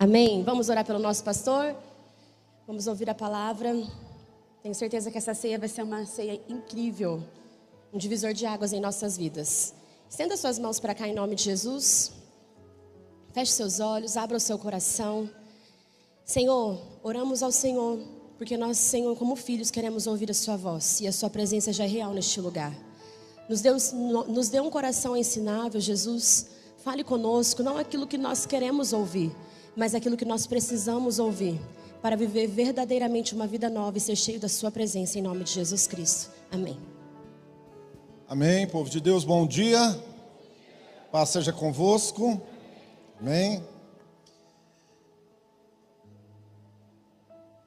Amém? Vamos orar pelo nosso pastor? Vamos ouvir a palavra. Tenho certeza que essa ceia vai ser uma ceia incrível, um divisor de águas em nossas vidas. Estenda suas mãos para cá em nome de Jesus. Feche seus olhos, abra o seu coração. Senhor, oramos ao Senhor, porque nós, Senhor, como filhos, queremos ouvir a Sua voz e a Sua presença já é real neste lugar. Nos dê, nos dê um coração ensinável, Jesus. Fale conosco, não aquilo que nós queremos ouvir, mas aquilo que nós precisamos ouvir para viver verdadeiramente uma vida nova e ser cheio da Sua presença, em nome de Jesus Cristo. Amém. Amém, povo de Deus, bom dia. Paz seja convosco. Amém.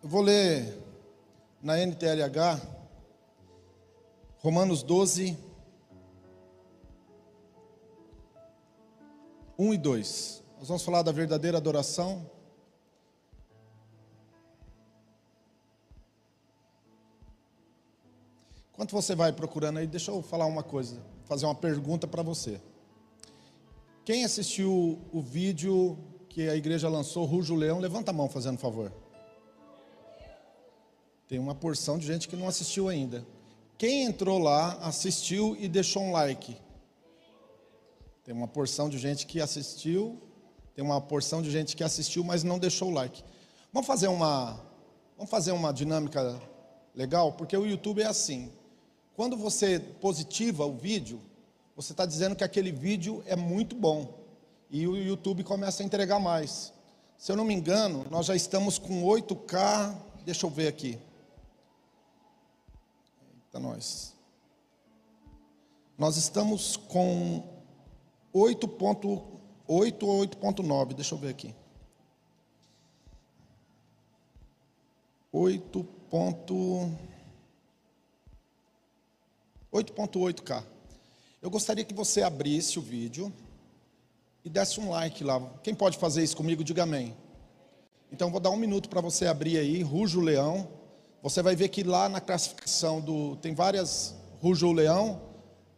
Eu vou ler na NTLH, Romanos 12, 1 e 2. Nós vamos falar da verdadeira adoração. Enquanto você vai procurando aí, deixa eu falar uma coisa, fazer uma pergunta para você. Quem assistiu o vídeo que a igreja lançou, Rujo Leão, levanta a mão fazendo favor. Tem uma porção de gente que não assistiu ainda. Quem entrou lá, assistiu e deixou um like? Tem uma porção de gente que assistiu, tem uma porção de gente que assistiu, mas não deixou o like. Vamos fazer uma, vamos fazer uma dinâmica legal, porque o YouTube é assim. Quando você positiva o vídeo, você está dizendo que aquele vídeo é muito bom. E o YouTube começa a entregar mais. Se eu não me engano, nós já estamos com 8K. Deixa eu ver aqui. Eita, nós. Nós estamos com 8.8 ou 8.9. Deixa eu ver aqui. 8. 8.8K. Eu gostaria que você abrisse o vídeo e desse um like lá. Quem pode fazer isso comigo, diga amém. Então vou dar um minuto para você abrir aí, Rujo Leão. Você vai ver que lá na classificação do. Tem várias Rujo Leão.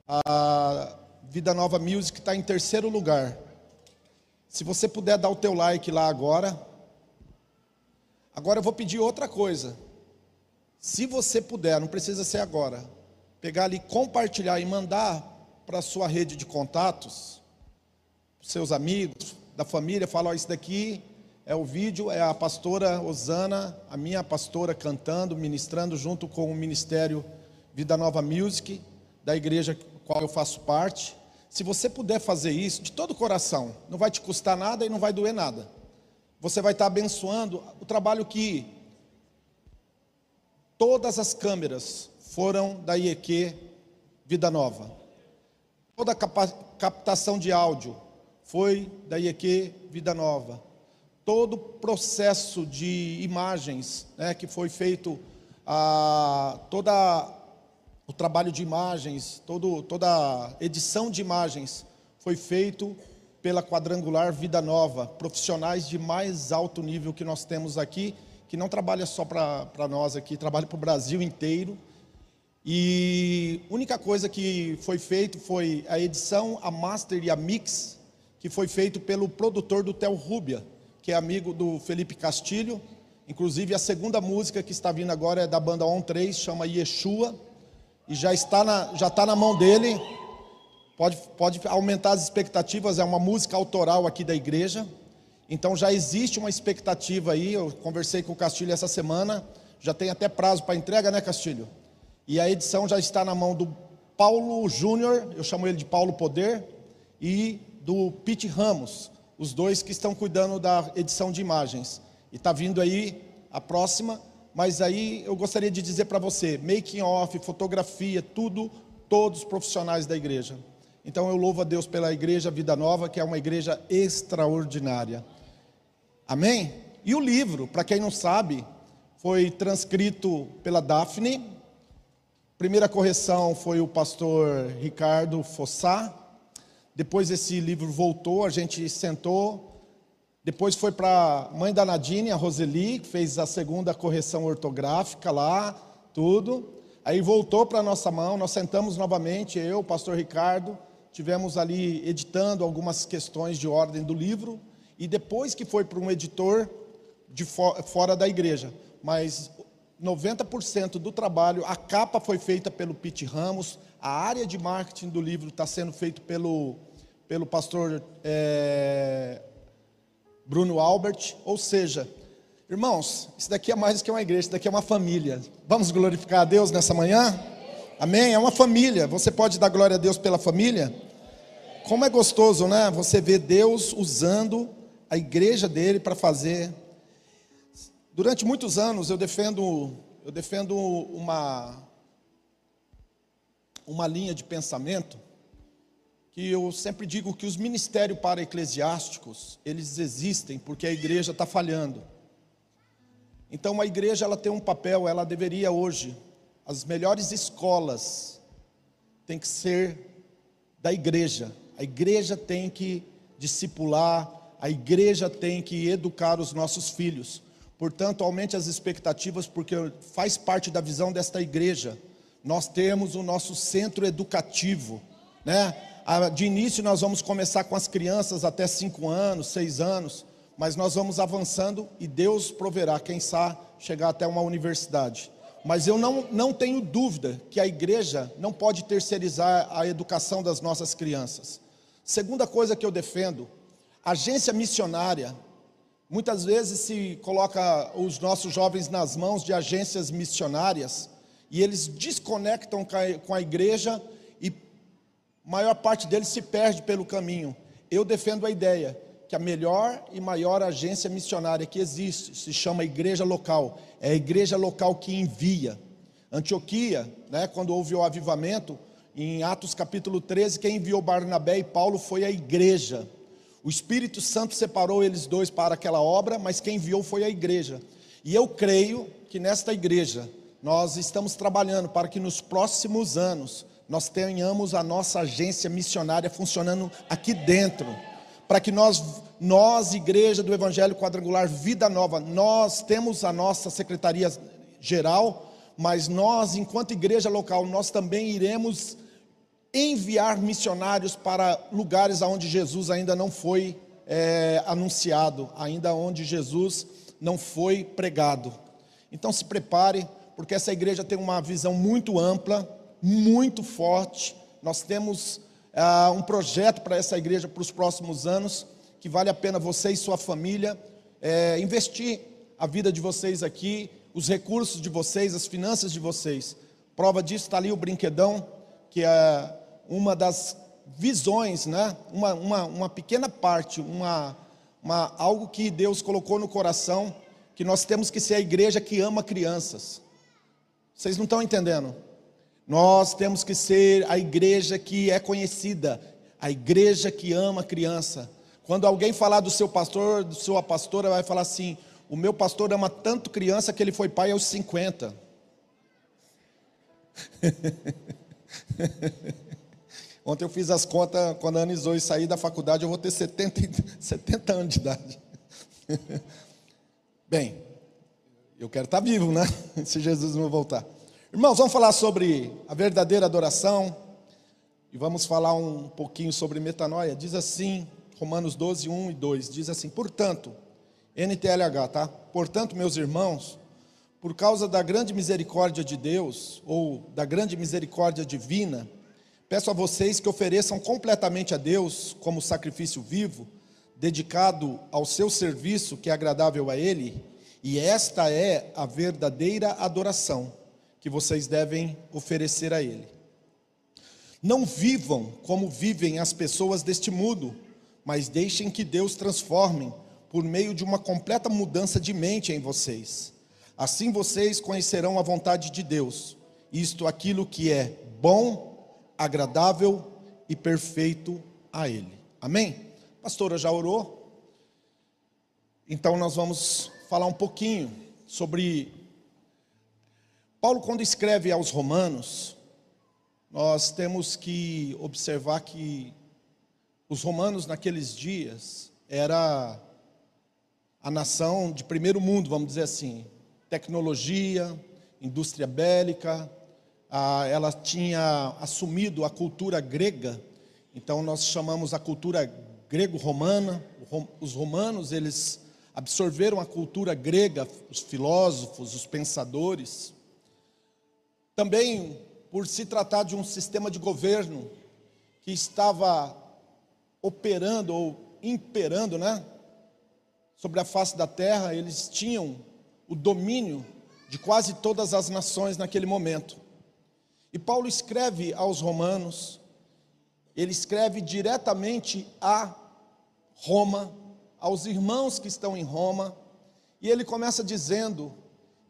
A Vida Nova Music está em terceiro lugar. Se você puder dar o teu like lá agora. Agora eu vou pedir outra coisa. Se você puder, não precisa ser agora pegar ali, compartilhar e mandar para a sua rede de contatos, seus amigos, da família, falar, oh, isso daqui é o vídeo, é a pastora Osana, a minha pastora cantando, ministrando junto com o Ministério Vida Nova Music, da igreja qual eu faço parte. Se você puder fazer isso de todo o coração, não vai te custar nada e não vai doer nada. Você vai estar abençoando o trabalho que todas as câmeras foram da IEQ Vida Nova. Toda a captação de áudio foi da IEQ Vida Nova. Todo o processo de imagens né, que foi feito, a, toda o trabalho de imagens, todo, toda a edição de imagens foi feito pela Quadrangular Vida Nova, profissionais de mais alto nível que nós temos aqui, que não trabalha só para nós aqui, trabalha para o Brasil inteiro e a única coisa que foi feito foi a edição, a master e a mix, que foi feito pelo produtor do Tel Rubia, que é amigo do Felipe Castilho. Inclusive a segunda música que está vindo agora é da banda On 3, chama Yeshua, e já está na, já está na mão dele. Pode, pode aumentar as expectativas, é uma música autoral aqui da igreja. Então já existe uma expectativa aí. Eu conversei com o Castilho essa semana, já tem até prazo para entrega, né, Castilho? E a edição já está na mão do Paulo Júnior, eu chamo ele de Paulo Poder, e do Pete Ramos, os dois que estão cuidando da edição de imagens. E está vindo aí a próxima, mas aí eu gostaria de dizer para você, making off, fotografia, tudo, todos profissionais da igreja. Então eu louvo a Deus pela igreja Vida Nova, que é uma igreja extraordinária. Amém? E o livro, para quem não sabe, foi transcrito pela Daphne, Primeira correção foi o pastor Ricardo Fossá. Depois esse livro voltou, a gente sentou. Depois foi para a mãe da Nadine, a Roseli, que fez a segunda correção ortográfica lá, tudo. Aí voltou para a nossa mão, nós sentamos novamente, eu, o pastor Ricardo, tivemos ali editando algumas questões de ordem do livro. e depois que foi para um editor de fora da igreja. Mas 90% do trabalho, a capa foi feita pelo Pete Ramos, a área de marketing do livro está sendo feito pelo, pelo pastor é, Bruno Albert, ou seja, irmãos, isso daqui é mais do que uma igreja, isso daqui é uma família. Vamos glorificar a Deus nessa manhã? Amém? É uma família. Você pode dar glória a Deus pela família? Como é gostoso, né? Você ver Deus usando a igreja dele para fazer. Durante muitos anos eu defendo, eu defendo uma uma linha de pensamento que eu sempre digo que os ministérios para eclesiásticos eles existem porque a igreja está falhando. Então a igreja ela tem um papel, ela deveria hoje as melhores escolas tem que ser da igreja. A igreja tem que discipular, a igreja tem que educar os nossos filhos. Portanto, aumente as expectativas, porque faz parte da visão desta igreja. Nós temos o nosso centro educativo, né? De início nós vamos começar com as crianças até 5 anos, 6 anos, mas nós vamos avançando e Deus proverá, quem sabe, chegar até uma universidade. Mas eu não, não tenho dúvida que a igreja não pode terceirizar a educação das nossas crianças. Segunda coisa que eu defendo, agência missionária. Muitas vezes se coloca os nossos jovens nas mãos de agências missionárias e eles desconectam com a igreja maior parte deles se perde pelo caminho. Eu defendo a ideia que a melhor e maior agência missionária que existe se chama igreja local. É a igreja local que envia. Antioquia, né, quando houve o avivamento, em Atos capítulo 13, quem enviou Barnabé e Paulo foi a igreja. O Espírito Santo separou eles dois para aquela obra, mas quem enviou foi a igreja. E eu creio que nesta igreja nós estamos trabalhando para que nos próximos anos nós tenhamos a nossa agência missionária funcionando aqui dentro para que nós, nós, igreja do Evangelho Quadrangular Vida Nova, nós temos a nossa secretaria geral, mas nós, enquanto igreja local, nós também iremos enviar missionários para lugares onde Jesus ainda não foi é, anunciado, ainda onde Jesus não foi pregado. Então se prepare, porque essa igreja tem uma visão muito ampla, muito forte. Nós temos ah, um projeto para essa igreja para os próximos anos, que vale a pena você e sua família é, investir a vida de vocês aqui, os recursos de vocês, as finanças de vocês. Prova disso está ali o brinquedão, que é uma das visões, né? uma, uma, uma pequena parte, uma, uma, algo que Deus colocou no coração, que nós temos que ser a igreja que ama crianças. Vocês não estão entendendo? Nós temos que ser a igreja que é conhecida, a igreja que ama criança. Quando alguém falar do seu pastor, do sua pastora, vai falar assim: o meu pastor ama tanto criança que ele foi pai aos 50. Ontem eu fiz as contas, quando a Ana Zoe sair da faculdade, eu vou ter 70, 70 anos de idade. Bem, eu quero estar vivo, né? Se Jesus não voltar. Irmãos, vamos falar sobre a verdadeira adoração e vamos falar um pouquinho sobre metanoia. Diz assim, Romanos 12, 1 e 2: diz assim: Portanto, NTLH, tá? Portanto, meus irmãos, por causa da grande misericórdia de Deus, ou da grande misericórdia divina, peço a vocês que ofereçam completamente a Deus como sacrifício vivo, dedicado ao seu serviço que é agradável a Ele, e esta é a verdadeira adoração que vocês devem oferecer a Ele. Não vivam como vivem as pessoas deste mundo, mas deixem que Deus transforme por meio de uma completa mudança de mente em vocês. Assim vocês conhecerão a vontade de Deus, isto aquilo que é bom, agradável e perfeito a Ele. Amém? pastora já orou? Então nós vamos falar um pouquinho sobre Paulo, quando escreve aos Romanos, nós temos que observar que os romanos naqueles dias era a nação de primeiro mundo, vamos dizer assim, tecnologia, indústria bélica, ela tinha assumido a cultura grega, então nós chamamos a cultura grego-romana. Os romanos, eles absorveram a cultura grega, os filósofos, os pensadores. Também por se tratar de um sistema de governo que estava operando ou imperando, né? Sobre a face da terra, eles tinham o domínio de quase todas as nações naquele momento. E Paulo escreve aos Romanos, ele escreve diretamente a Roma, aos irmãos que estão em Roma, e ele começa dizendo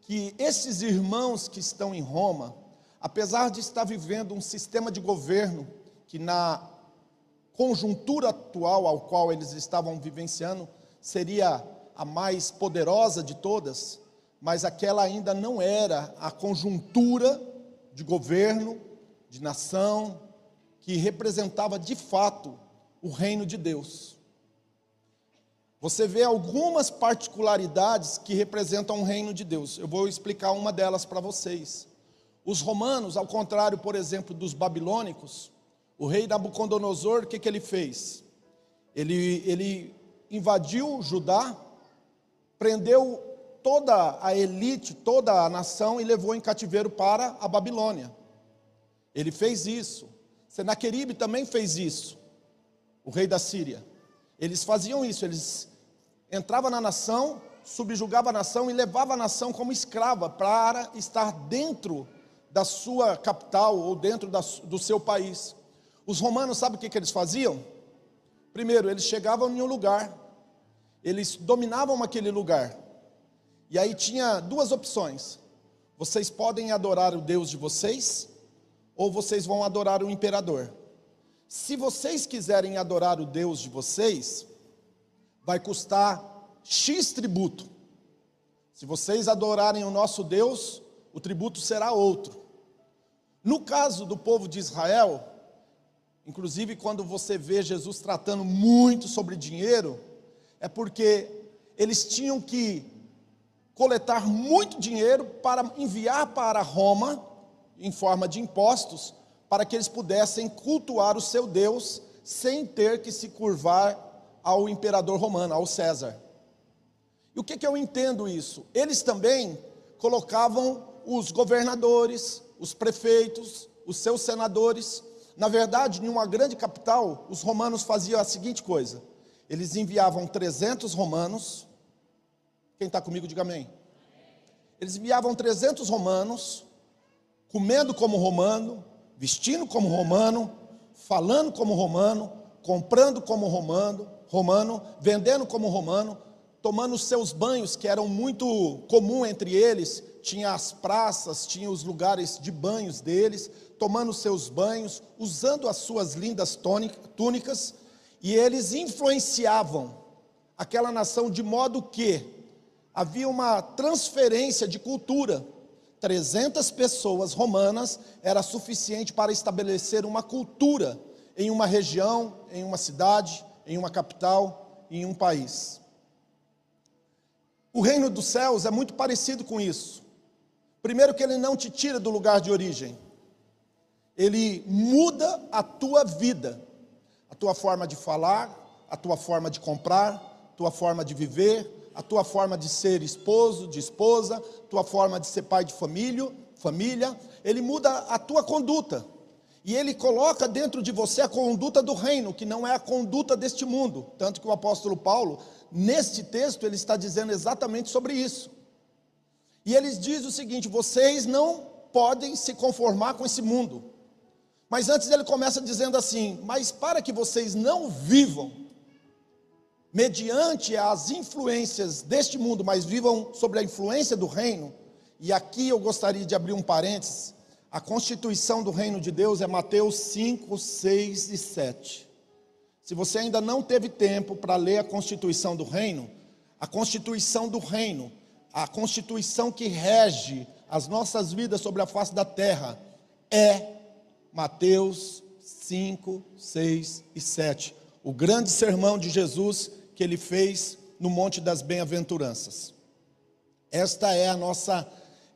que esses irmãos que estão em Roma, apesar de estar vivendo um sistema de governo que na conjuntura atual ao qual eles estavam vivenciando seria a mais poderosa de todas, mas aquela ainda não era a conjuntura de governo, de nação, que representava de fato o reino de Deus. Você vê algumas particularidades que representam o reino de Deus. Eu vou explicar uma delas para vocês. Os romanos, ao contrário, por exemplo, dos babilônicos, o rei Nabucodonosor, o que, que ele fez? Ele, ele invadiu Judá, prendeu toda a elite, toda a nação e levou em cativeiro para a Babilônia. Ele fez isso. Senaqueribe também fez isso, o rei da Síria. Eles faziam isso, eles entravam na nação, subjugavam a nação e levavam a nação como escrava para estar dentro da sua capital ou dentro da, do seu país. Os romanos, sabe o que, que eles faziam? Primeiro, eles chegavam em um lugar, eles dominavam aquele lugar, e aí tinha duas opções: vocês podem adorar o Deus de vocês, ou vocês vão adorar o imperador. Se vocês quiserem adorar o Deus de vocês, vai custar X tributo. Se vocês adorarem o nosso Deus, o tributo será outro. No caso do povo de Israel, inclusive quando você vê Jesus tratando muito sobre dinheiro, é porque eles tinham que coletar muito dinheiro para enviar para Roma, em forma de impostos, para que eles pudessem cultuar o seu Deus sem ter que se curvar ao imperador romano, ao César. E o que, que eu entendo isso? Eles também colocavam os governadores, os prefeitos, os seus senadores. Na verdade, em uma grande capital, os romanos faziam a seguinte coisa: eles enviavam 300 romanos. Quem está comigo, diga amém. Eles enviavam 300 romanos, comendo como romano, vestindo como romano, falando como romano, comprando como romano, romano, vendendo como romano, tomando seus banhos, que eram muito comum entre eles, tinha as praças, tinha os lugares de banhos deles, tomando seus banhos, usando as suas lindas túnicas, e eles influenciavam aquela nação de modo que havia uma transferência de cultura. 300 pessoas romanas era suficiente para estabelecer uma cultura em uma região, em uma cidade, em uma capital, em um país. O reino dos céus é muito parecido com isso. Primeiro, que ele não te tira do lugar de origem, ele muda a tua vida, a tua forma de falar, a tua forma de comprar, a tua forma de viver, a tua forma de ser esposo, de esposa, tua forma de ser pai de família, família, ele muda a tua conduta. E ele coloca dentro de você a conduta do reino, que não é a conduta deste mundo. Tanto que o apóstolo Paulo Neste texto, ele está dizendo exatamente sobre isso. E ele diz o seguinte: vocês não podem se conformar com esse mundo. Mas antes ele começa dizendo assim: mas para que vocês não vivam mediante as influências deste mundo, mas vivam sobre a influência do reino. E aqui eu gostaria de abrir um parênteses. A constituição do reino de Deus é Mateus 5, 6 e 7. Se você ainda não teve tempo para ler a Constituição do Reino, a Constituição do Reino, a Constituição que rege as nossas vidas sobre a face da terra, é Mateus 5, 6 e 7. O grande sermão de Jesus que ele fez no Monte das Bem-aventuranças. Esta é a nossa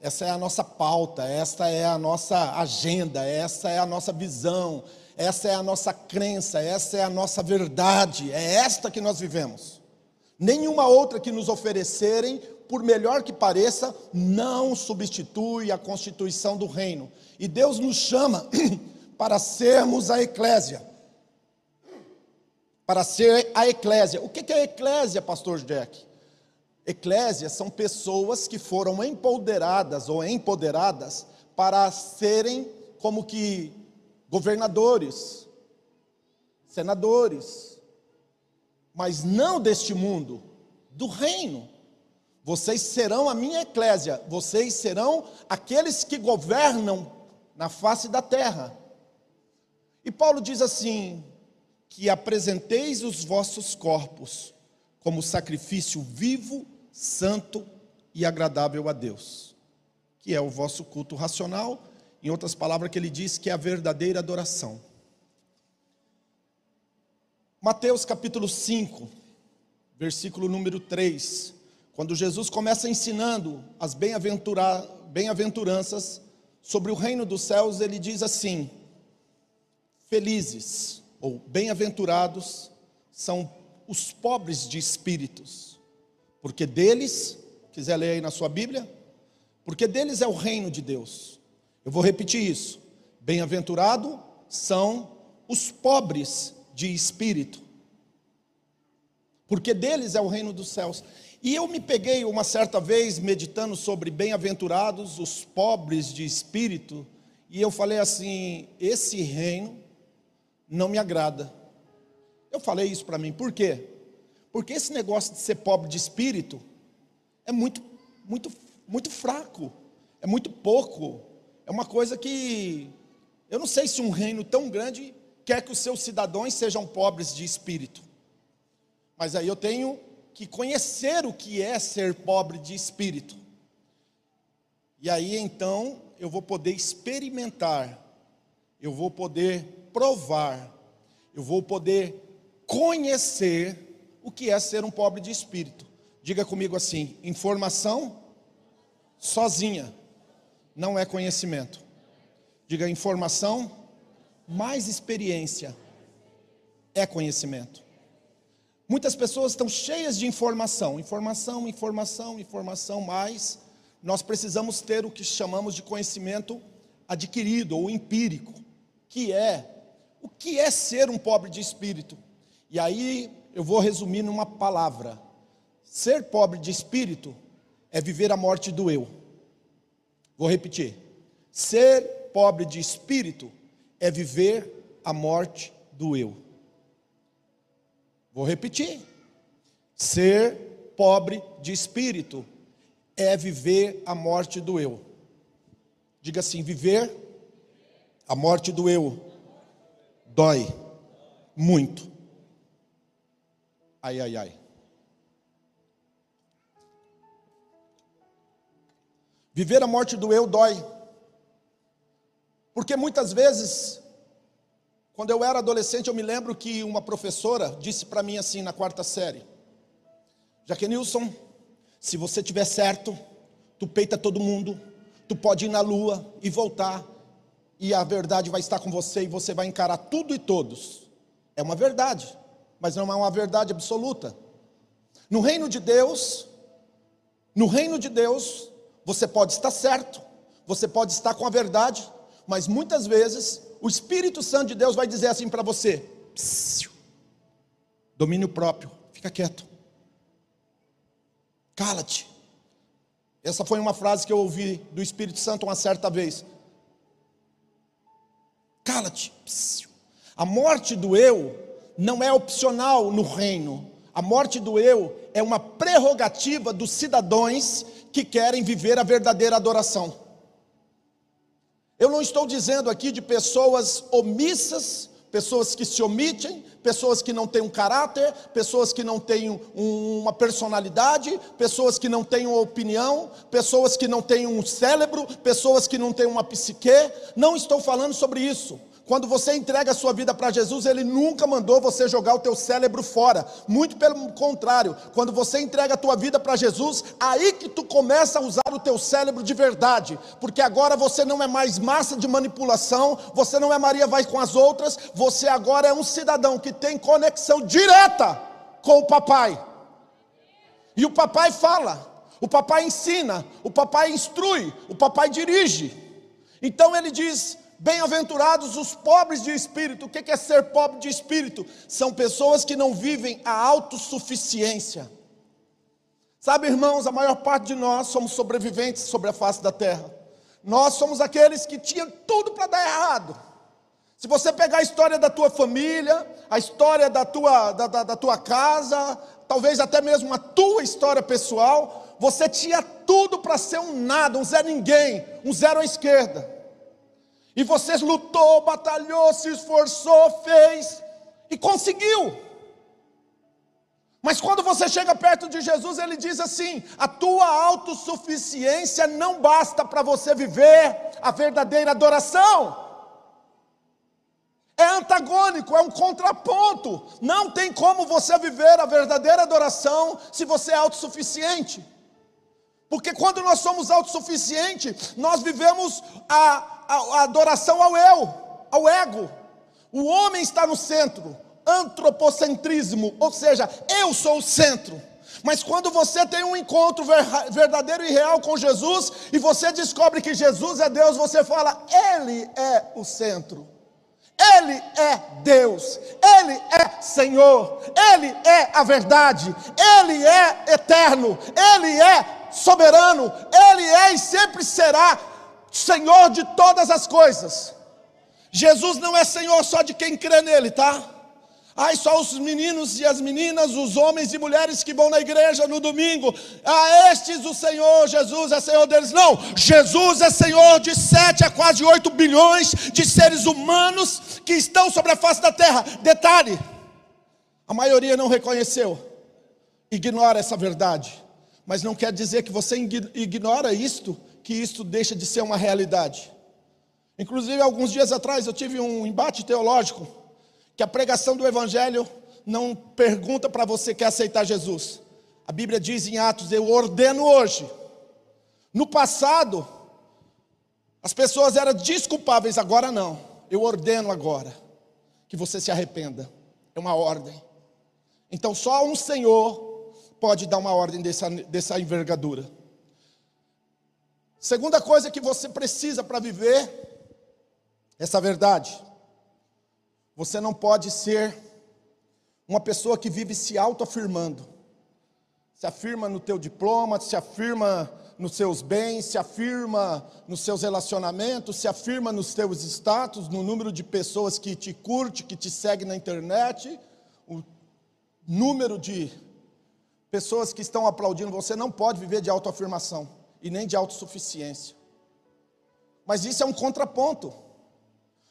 essa é a nossa pauta, esta é a nossa agenda, essa é a nossa visão, essa é a nossa crença, essa é a nossa verdade, é esta que nós vivemos. Nenhuma outra que nos oferecerem, por melhor que pareça, não substitui a constituição do reino. E Deus nos chama para sermos a eclésia. Para ser a eclésia. O que é a eclésia, pastor Jack? Eclésia são pessoas que foram empoderadas ou empoderadas para serem como que governadores, senadores, mas não deste mundo, do reino. Vocês serão a minha eclésia, vocês serão aqueles que governam na face da terra. E Paulo diz assim: que apresenteis os vossos corpos como sacrifício vivo, santo e agradável a Deus, que é o vosso culto racional em outras palavras, que ele diz que é a verdadeira adoração. Mateus capítulo 5, versículo número 3. Quando Jesus começa ensinando as bem-aventuranças sobre o reino dos céus, ele diz assim: Felizes ou bem-aventurados são os pobres de espíritos, porque deles, quiser ler aí na sua Bíblia, porque deles é o reino de Deus. Eu vou repetir isso. Bem-aventurado são os pobres de espírito, porque deles é o reino dos céus. E eu me peguei uma certa vez meditando sobre bem-aventurados os pobres de espírito, e eu falei assim: esse reino não me agrada. Eu falei isso para mim, por quê? Porque esse negócio de ser pobre de espírito é muito, muito, muito fraco, é muito pouco. É uma coisa que eu não sei se um reino tão grande quer que os seus cidadãos sejam pobres de espírito. Mas aí eu tenho que conhecer o que é ser pobre de espírito. E aí então eu vou poder experimentar, eu vou poder provar, eu vou poder conhecer o que é ser um pobre de espírito. Diga comigo assim: informação sozinha não é conhecimento. Diga informação mais experiência é conhecimento. Muitas pessoas estão cheias de informação, informação, informação, informação, mas nós precisamos ter o que chamamos de conhecimento adquirido ou empírico, que é o que é ser um pobre de espírito. E aí eu vou resumir numa palavra: ser pobre de espírito é viver a morte do eu. Vou repetir. Ser pobre de espírito é viver a morte do eu. Vou repetir. Ser pobre de espírito é viver a morte do eu. Diga assim: viver a morte do eu dói muito. Ai, ai, ai. Viver a morte do eu dói. Porque muitas vezes, quando eu era adolescente, eu me lembro que uma professora disse para mim assim na quarta série: Jaquenilson, se você tiver certo, tu peita todo mundo, tu pode ir na lua e voltar, e a verdade vai estar com você e você vai encarar tudo e todos. É uma verdade, mas não é uma verdade absoluta. No reino de Deus, no reino de Deus, você pode estar certo, você pode estar com a verdade, mas muitas vezes o Espírito Santo de Deus vai dizer assim para você: psiu, domínio próprio, fica quieto, cala-te. Essa foi uma frase que eu ouvi do Espírito Santo uma certa vez. Cala-te. A morte do eu não é opcional no reino. A morte do eu é uma prerrogativa dos cidadãos que querem viver a verdadeira adoração. Eu não estou dizendo aqui de pessoas omissas, pessoas que se omitem, pessoas que não têm um caráter, pessoas que não têm um, uma personalidade, pessoas que não têm uma opinião, pessoas que não têm um cérebro, pessoas que não têm uma psique. Não estou falando sobre isso. Quando você entrega a sua vida para Jesus, Ele nunca mandou você jogar o teu cérebro fora. Muito pelo contrário, quando você entrega a tua vida para Jesus, aí que tu começa a usar o teu cérebro de verdade. Porque agora você não é mais massa de manipulação, você não é Maria vai com as outras, você agora é um cidadão que tem conexão direta com o papai. E o papai fala, o papai ensina, o papai instrui, o papai dirige. Então ele diz: Bem-aventurados os pobres de espírito. O que é ser pobre de espírito? São pessoas que não vivem a autossuficiência. Sabe, irmãos, a maior parte de nós somos sobreviventes sobre a face da terra. Nós somos aqueles que tinham tudo para dar errado. Se você pegar a história da tua família, a história da tua, da, da, da tua casa, talvez até mesmo a tua história pessoal, você tinha tudo para ser um nada, um zé ninguém, um zero à esquerda. E você lutou, batalhou, se esforçou, fez e conseguiu. Mas quando você chega perto de Jesus, ele diz assim: a tua autossuficiência não basta para você viver a verdadeira adoração. É antagônico, é um contraponto. Não tem como você viver a verdadeira adoração se você é autossuficiente. Porque quando nós somos autossuficientes, nós vivemos a, a, a adoração ao eu, ao ego. O homem está no centro, antropocentrismo, ou seja, eu sou o centro. Mas quando você tem um encontro verdadeiro e real com Jesus, e você descobre que Jesus é Deus, você fala, Ele é o centro. Ele é Deus, Ele é Senhor, Ele é a verdade, Ele é eterno, Ele é soberano, Ele é e sempre será Senhor de todas as coisas. Jesus não é Senhor só de quem crê nele, tá? Ai, só os meninos e as meninas, os homens e mulheres que vão na igreja no domingo. Ah, estes o Senhor, Jesus é Senhor deles. Não, Jesus é Senhor de sete a quase oito bilhões de seres humanos que estão sobre a face da terra. Detalhe: a maioria não reconheceu, ignora essa verdade. Mas não quer dizer que você ignora isto que isto deixa de ser uma realidade. Inclusive, alguns dias atrás eu tive um embate teológico que a pregação do evangelho não pergunta para você quer aceitar Jesus. A Bíblia diz em Atos: "Eu ordeno hoje". No passado, as pessoas eram desculpáveis, agora não. Eu ordeno agora que você se arrependa. É uma ordem. Então só um Senhor pode dar uma ordem dessa, dessa envergadura. Segunda coisa que você precisa para viver essa verdade. Você não pode ser uma pessoa que vive se autoafirmando. Se afirma no teu diploma, se afirma nos seus bens, se afirma nos seus relacionamentos, se afirma nos teus status, no número de pessoas que te curte, que te segue na internet, o número de pessoas que estão aplaudindo você não pode viver de autoafirmação e nem de autossuficiência. Mas isso é um contraponto.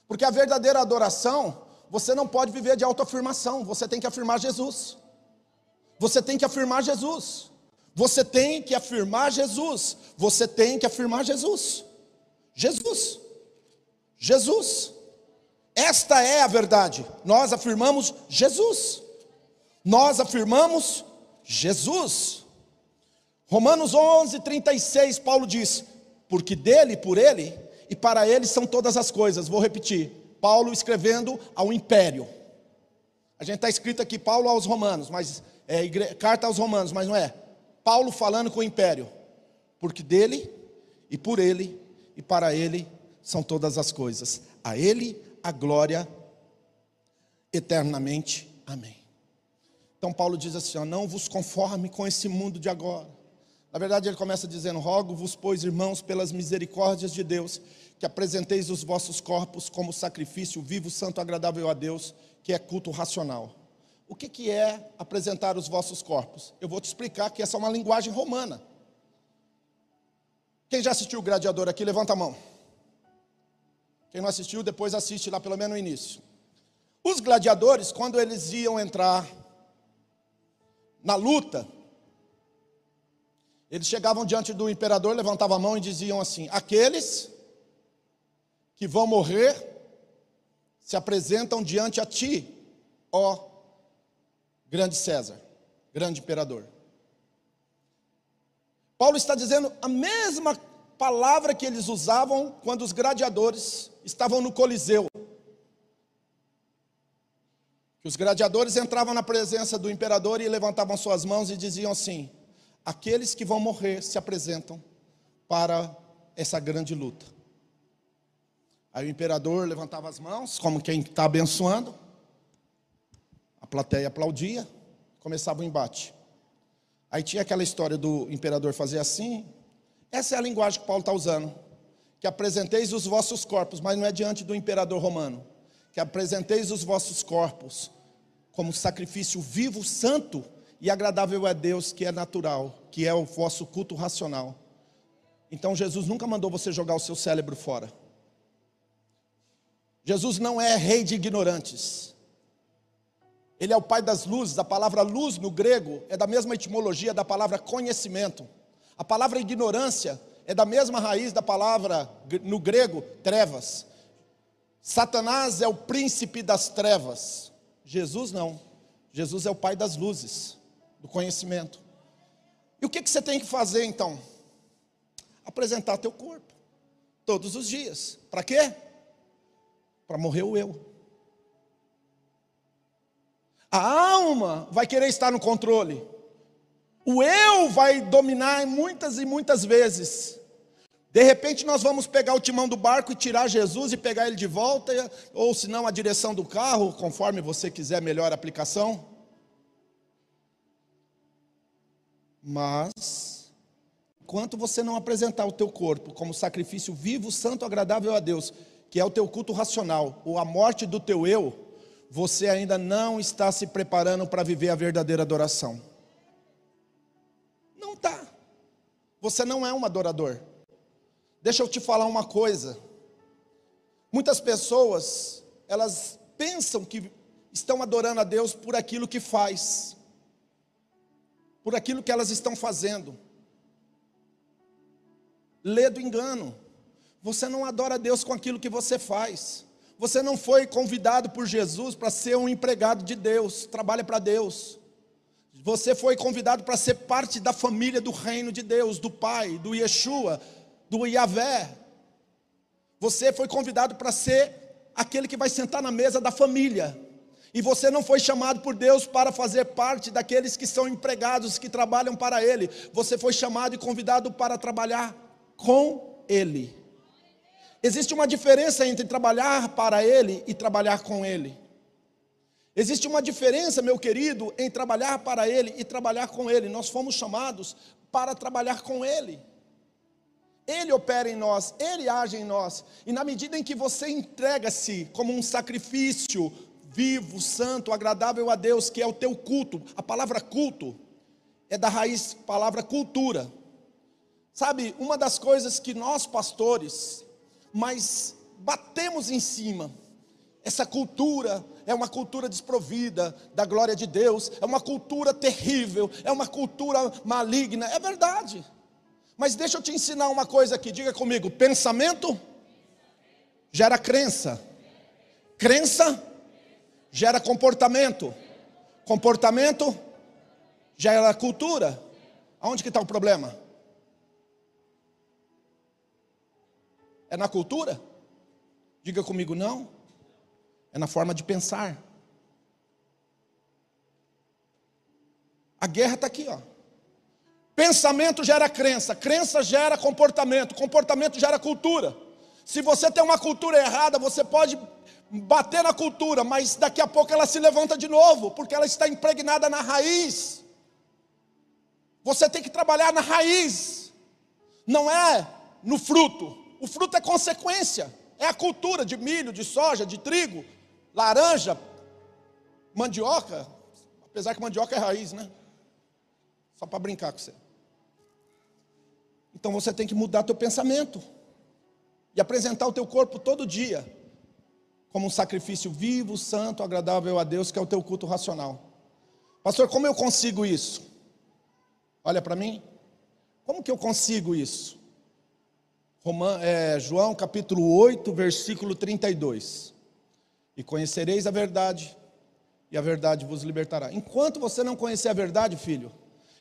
Porque a verdadeira adoração, você não pode viver de autoafirmação, você tem que afirmar Jesus. Você tem que afirmar Jesus. Você tem que afirmar Jesus. Você tem que afirmar Jesus. Jesus. Jesus. Esta é a verdade. Nós afirmamos Jesus. Nós afirmamos Jesus. Romanos 11, 36, Paulo diz: Porque dele, por ele e para ele são todas as coisas. Vou repetir: Paulo escrevendo ao império. A gente está escrito aqui Paulo aos Romanos, mas é igre... carta aos Romanos, mas não é. Paulo falando com o império. Porque dele e por ele e para ele são todas as coisas. A ele a glória eternamente. Amém. Então Paulo diz assim: ó, não vos conforme com esse mundo de agora na verdade, ele começa dizendo: Rogo-vos, pois, irmãos, pelas misericórdias de Deus, que apresenteis os vossos corpos como sacrifício vivo, santo, agradável a Deus, que é culto racional. O que, que é apresentar os vossos corpos? Eu vou te explicar que essa é uma linguagem romana. Quem já assistiu o Gladiador aqui, levanta a mão. Quem não assistiu, depois assiste lá pelo menos no início. Os gladiadores, quando eles iam entrar na luta, eles chegavam diante do imperador, levantavam a mão e diziam assim: Aqueles que vão morrer se apresentam diante a ti, ó grande César, grande imperador. Paulo está dizendo a mesma palavra que eles usavam quando os gladiadores estavam no Coliseu. Que os gladiadores entravam na presença do imperador e levantavam suas mãos e diziam assim: Aqueles que vão morrer se apresentam para essa grande luta. Aí o imperador levantava as mãos, como quem está abençoando, a plateia aplaudia, começava o embate. Aí tinha aquela história do imperador fazer assim. Essa é a linguagem que Paulo está usando. Que apresenteis os vossos corpos, mas não é diante do imperador romano. Que apresenteis os vossos corpos como sacrifício vivo, santo e agradável a Deus, que é natural, que é o vosso culto racional. Então Jesus nunca mandou você jogar o seu cérebro fora. Jesus não é rei de ignorantes. Ele é o pai das luzes. A palavra luz no grego é da mesma etimologia da palavra conhecimento. A palavra ignorância é da mesma raiz da palavra no grego trevas. Satanás é o príncipe das trevas. Jesus não. Jesus é o pai das luzes, do conhecimento. E o que, que você tem que fazer então? Apresentar teu corpo todos os dias. Para quê? Para morrer o eu. A alma vai querer estar no controle. O eu vai dominar muitas e muitas vezes. De repente nós vamos pegar o timão do barco e tirar Jesus e pegar ele de volta, ou se não a direção do carro, conforme você quiser melhor aplicação. Mas enquanto você não apresentar o teu corpo como sacrifício vivo, santo, agradável a Deus, que é o teu culto racional, ou a morte do teu eu, você ainda não está se preparando para viver a verdadeira adoração. Não está. Você não é um adorador. Deixa eu te falar uma coisa. Muitas pessoas, elas pensam que estão adorando a Deus por aquilo que faz, por aquilo que elas estão fazendo. Lê do engano. Você não adora Deus com aquilo que você faz. Você não foi convidado por Jesus para ser um empregado de Deus, trabalha para Deus. Você foi convidado para ser parte da família do reino de Deus, do Pai, do Yeshua, do Yahvé. Você foi convidado para ser aquele que vai sentar na mesa da família. E você não foi chamado por Deus para fazer parte daqueles que são empregados, que trabalham para Ele. Você foi chamado e convidado para trabalhar com Ele. Existe uma diferença entre trabalhar para Ele e trabalhar com Ele. Existe uma diferença, meu querido, em trabalhar para Ele e trabalhar com Ele. Nós fomos chamados para trabalhar com Ele. Ele opera em nós, Ele age em nós. E na medida em que você entrega-se como um sacrifício vivo, santo, agradável a Deus, que é o teu culto, a palavra culto é da raiz palavra cultura. Sabe, uma das coisas que nós pastores mas batemos em cima. Essa cultura é uma cultura desprovida da glória de Deus, é uma cultura terrível, é uma cultura maligna, é verdade. Mas deixa eu te ensinar uma coisa aqui, diga comigo: pensamento gera crença, crença gera comportamento, comportamento gera cultura. Aonde que está o problema? É na cultura? Diga comigo, não. É na forma de pensar. A guerra está aqui, ó. Pensamento gera crença, crença gera comportamento, comportamento gera cultura. Se você tem uma cultura errada, você pode bater na cultura, mas daqui a pouco ela se levanta de novo, porque ela está impregnada na raiz. Você tem que trabalhar na raiz, não é no fruto. O fruto é consequência. É a cultura de milho, de soja, de trigo, laranja, mandioca. Apesar que mandioca é raiz, né? Só para brincar com você. Então você tem que mudar teu pensamento e apresentar o teu corpo todo dia como um sacrifício vivo, santo, agradável a Deus, que é o teu culto racional. Pastor, como eu consigo isso? Olha para mim. Como que eu consigo isso? é, João capítulo 8, versículo 32. E conhecereis a verdade, e a verdade vos libertará. Enquanto você não conhecer a verdade, filho,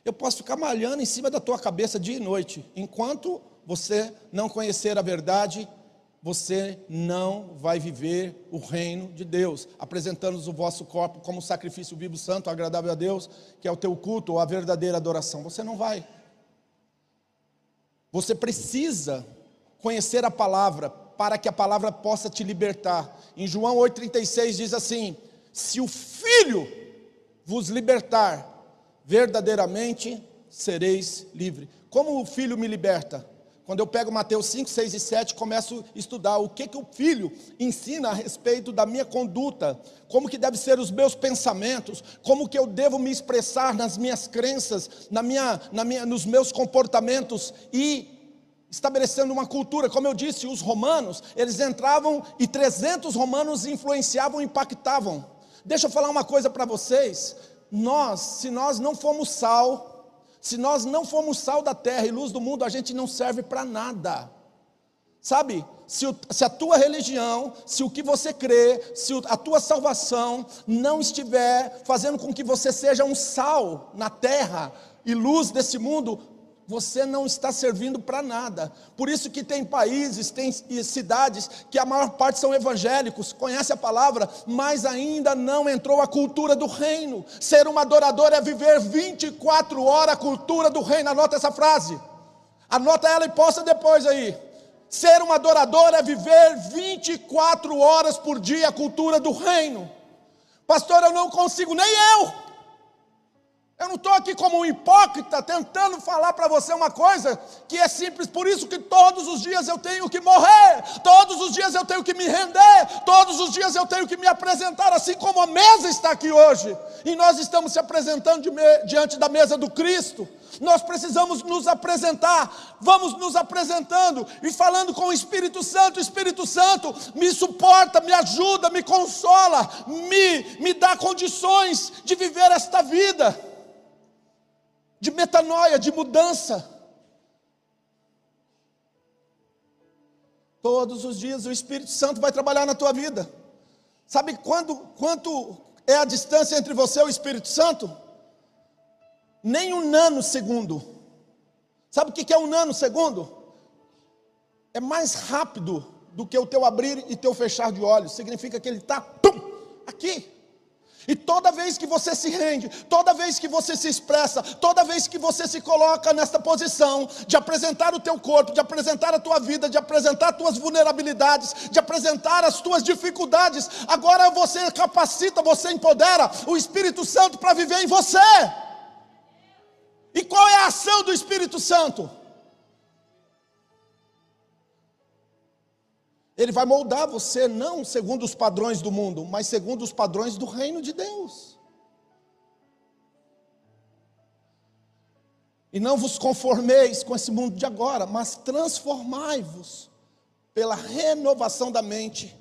eu posso ficar malhando em cima da tua cabeça dia e noite. Enquanto você não conhecer a verdade, você não vai viver o reino de Deus, apresentando o vosso corpo como sacrifício vivo, santo, agradável a Deus, que é o teu culto ou a verdadeira adoração. Você não vai. Você precisa conhecer a palavra para que a palavra possa te libertar. Em João 8,36 diz assim: Se o Filho vos libertar, verdadeiramente sereis livre. Como o Filho me liberta? Quando eu pego Mateus 5, 6 e 7, começo a estudar o que, que o filho ensina a respeito da minha conduta, como que devem ser os meus pensamentos, como que eu devo me expressar nas minhas crenças, na minha, na minha, nos meus comportamentos e estabelecendo uma cultura. Como eu disse, os romanos, eles entravam e 300 romanos influenciavam, impactavam. Deixa eu falar uma coisa para vocês. Nós, se nós não formos sal, se nós não formos sal da terra e luz do mundo, a gente não serve para nada. Sabe, se, o, se, a tua religião, se o que você crê, se o, a tua salvação não estiver fazendo com que você seja um sal na terra e luz desse mundo, você não está servindo para nada. Por isso que tem países, tem cidades que a maior parte são evangélicos, conhece a palavra, mas ainda não entrou a cultura do reino. Ser um adorador é viver 24 horas a cultura do reino. Anota essa frase. Anota ela e posta depois aí. Ser um adorador é viver 24 horas por dia a cultura do reino. Pastor, eu não consigo, nem eu. Eu não estou aqui como um hipócrita tentando falar para você uma coisa que é simples, por isso que todos os dias eu tenho que morrer, todos os dias eu tenho que me render, todos os dias eu tenho que me apresentar, assim como a mesa está aqui hoje, e nós estamos se apresentando diante da mesa do Cristo. Nós precisamos nos apresentar, vamos nos apresentando e falando com o Espírito Santo. O Espírito Santo me suporta, me ajuda, me consola, me, me dá condições de viver esta vida de metanoia, de mudança. Todos os dias o Espírito Santo vai trabalhar na tua vida. Sabe quando, quanto é a distância entre você e o Espírito Santo? Nem um nanosegundo. Sabe o que é um nanosegundo? É mais rápido do que o teu abrir e teu fechar de olhos. Significa que ele está aqui. E toda vez que você se rende, toda vez que você se expressa, toda vez que você se coloca nesta posição de apresentar o teu corpo, de apresentar a tua vida, de apresentar as tuas vulnerabilidades, de apresentar as tuas dificuldades, agora você capacita, você empodera o Espírito Santo para viver em você. E qual é a ação do Espírito Santo? Ele vai moldar você não segundo os padrões do mundo, mas segundo os padrões do reino de Deus. E não vos conformeis com esse mundo de agora, mas transformai-vos pela renovação da mente.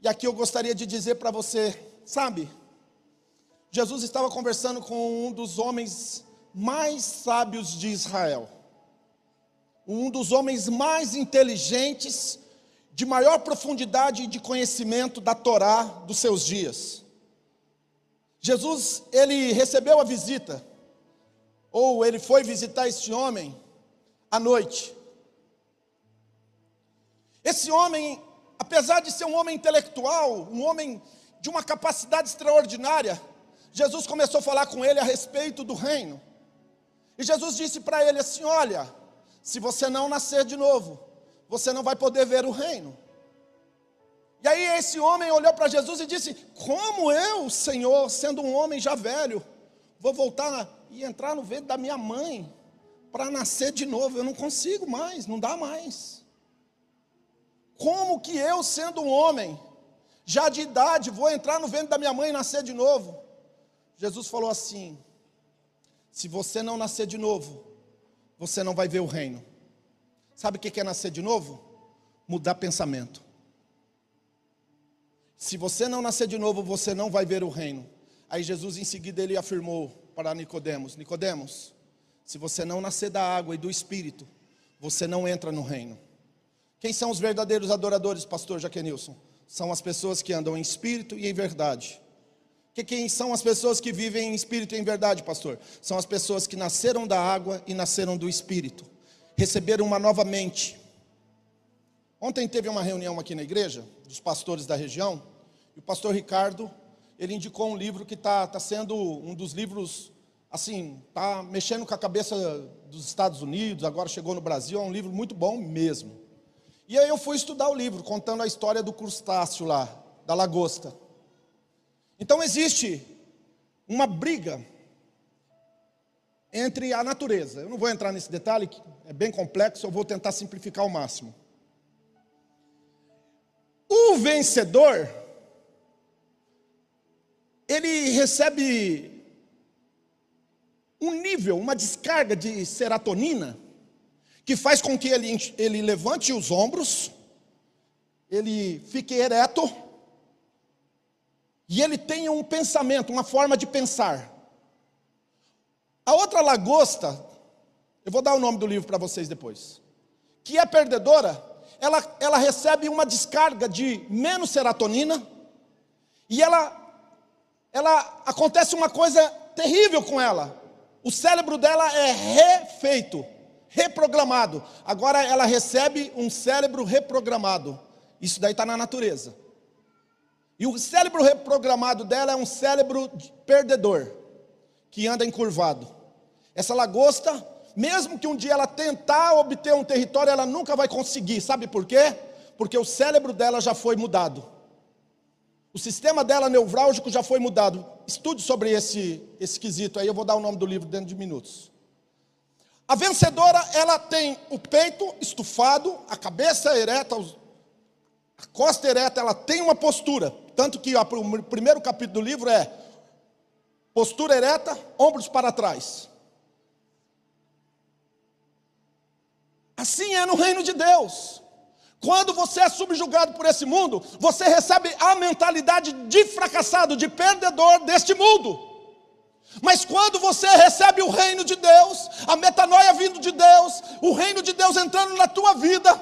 E aqui eu gostaria de dizer para você, sabe, Jesus estava conversando com um dos homens mais sábios de Israel, um dos homens mais inteligentes de maior profundidade de conhecimento da Torá dos seus dias. Jesus, ele recebeu a visita, ou ele foi visitar esse homem à noite. Esse homem, apesar de ser um homem intelectual, um homem de uma capacidade extraordinária, Jesus começou a falar com ele a respeito do reino. E Jesus disse para ele assim: Olha, se você não nascer de novo, você não vai poder ver o reino. E aí esse homem olhou para Jesus e disse: Como eu, Senhor, sendo um homem já velho, vou voltar e entrar no ventre da minha mãe para nascer de novo? Eu não consigo mais, não dá mais. Como que eu, sendo um homem, já de idade, vou entrar no ventre da minha mãe e nascer de novo? Jesus falou assim: Se você não nascer de novo, você não vai ver o reino. Sabe o que é nascer de novo? Mudar pensamento. Se você não nascer de novo, você não vai ver o reino. Aí Jesus em seguida ele afirmou para Nicodemos: Nicodemos, se você não nascer da água e do espírito, você não entra no reino. Quem são os verdadeiros adoradores, pastor Jaquenilson? são as pessoas que andam em espírito e em verdade. Que quem são as pessoas que vivem em espírito e em verdade, pastor? São as pessoas que nasceram da água e nasceram do espírito. Receberam uma nova mente. Ontem teve uma reunião aqui na igreja dos pastores da região, e o pastor Ricardo, ele indicou um livro que está tá sendo um dos livros, assim, está mexendo com a cabeça dos Estados Unidos, agora chegou no Brasil, é um livro muito bom mesmo. E aí eu fui estudar o livro, contando a história do crustáceo lá, da lagosta. Então existe uma briga entre a natureza. Eu não vou entrar nesse detalhe, que é bem complexo, eu vou tentar simplificar ao máximo. O vencedor, ele recebe um nível, uma descarga de serotonina, que faz com que ele, ele levante os ombros, ele fique ereto, e ele tenha um pensamento, uma forma de pensar. A outra lagosta, eu vou dar o nome do livro para vocês depois, que é perdedora, ela, ela recebe uma descarga de menos serotonina, e ela, ela acontece uma coisa terrível com ela. O cérebro dela é refeito, reprogramado. Agora ela recebe um cérebro reprogramado. Isso daí está na natureza. E o cérebro reprogramado dela é um cérebro perdedor, que anda encurvado. Essa lagosta, mesmo que um dia ela tentar obter um território, ela nunca vai conseguir. Sabe por quê? Porque o cérebro dela já foi mudado. O sistema dela neurálgico já foi mudado. Estude sobre esse, esse quesito aí, eu vou dar o nome do livro dentro de minutos. A vencedora, ela tem o peito estufado, a cabeça ereta, a costa ereta, ela tem uma postura. Tanto que ó, o primeiro capítulo do livro é postura ereta, ombros para trás. Assim é no reino de Deus. Quando você é subjugado por esse mundo, você recebe a mentalidade de fracassado, de perdedor deste mundo. Mas quando você recebe o reino de Deus, a metanoia vindo de Deus, o reino de Deus entrando na tua vida,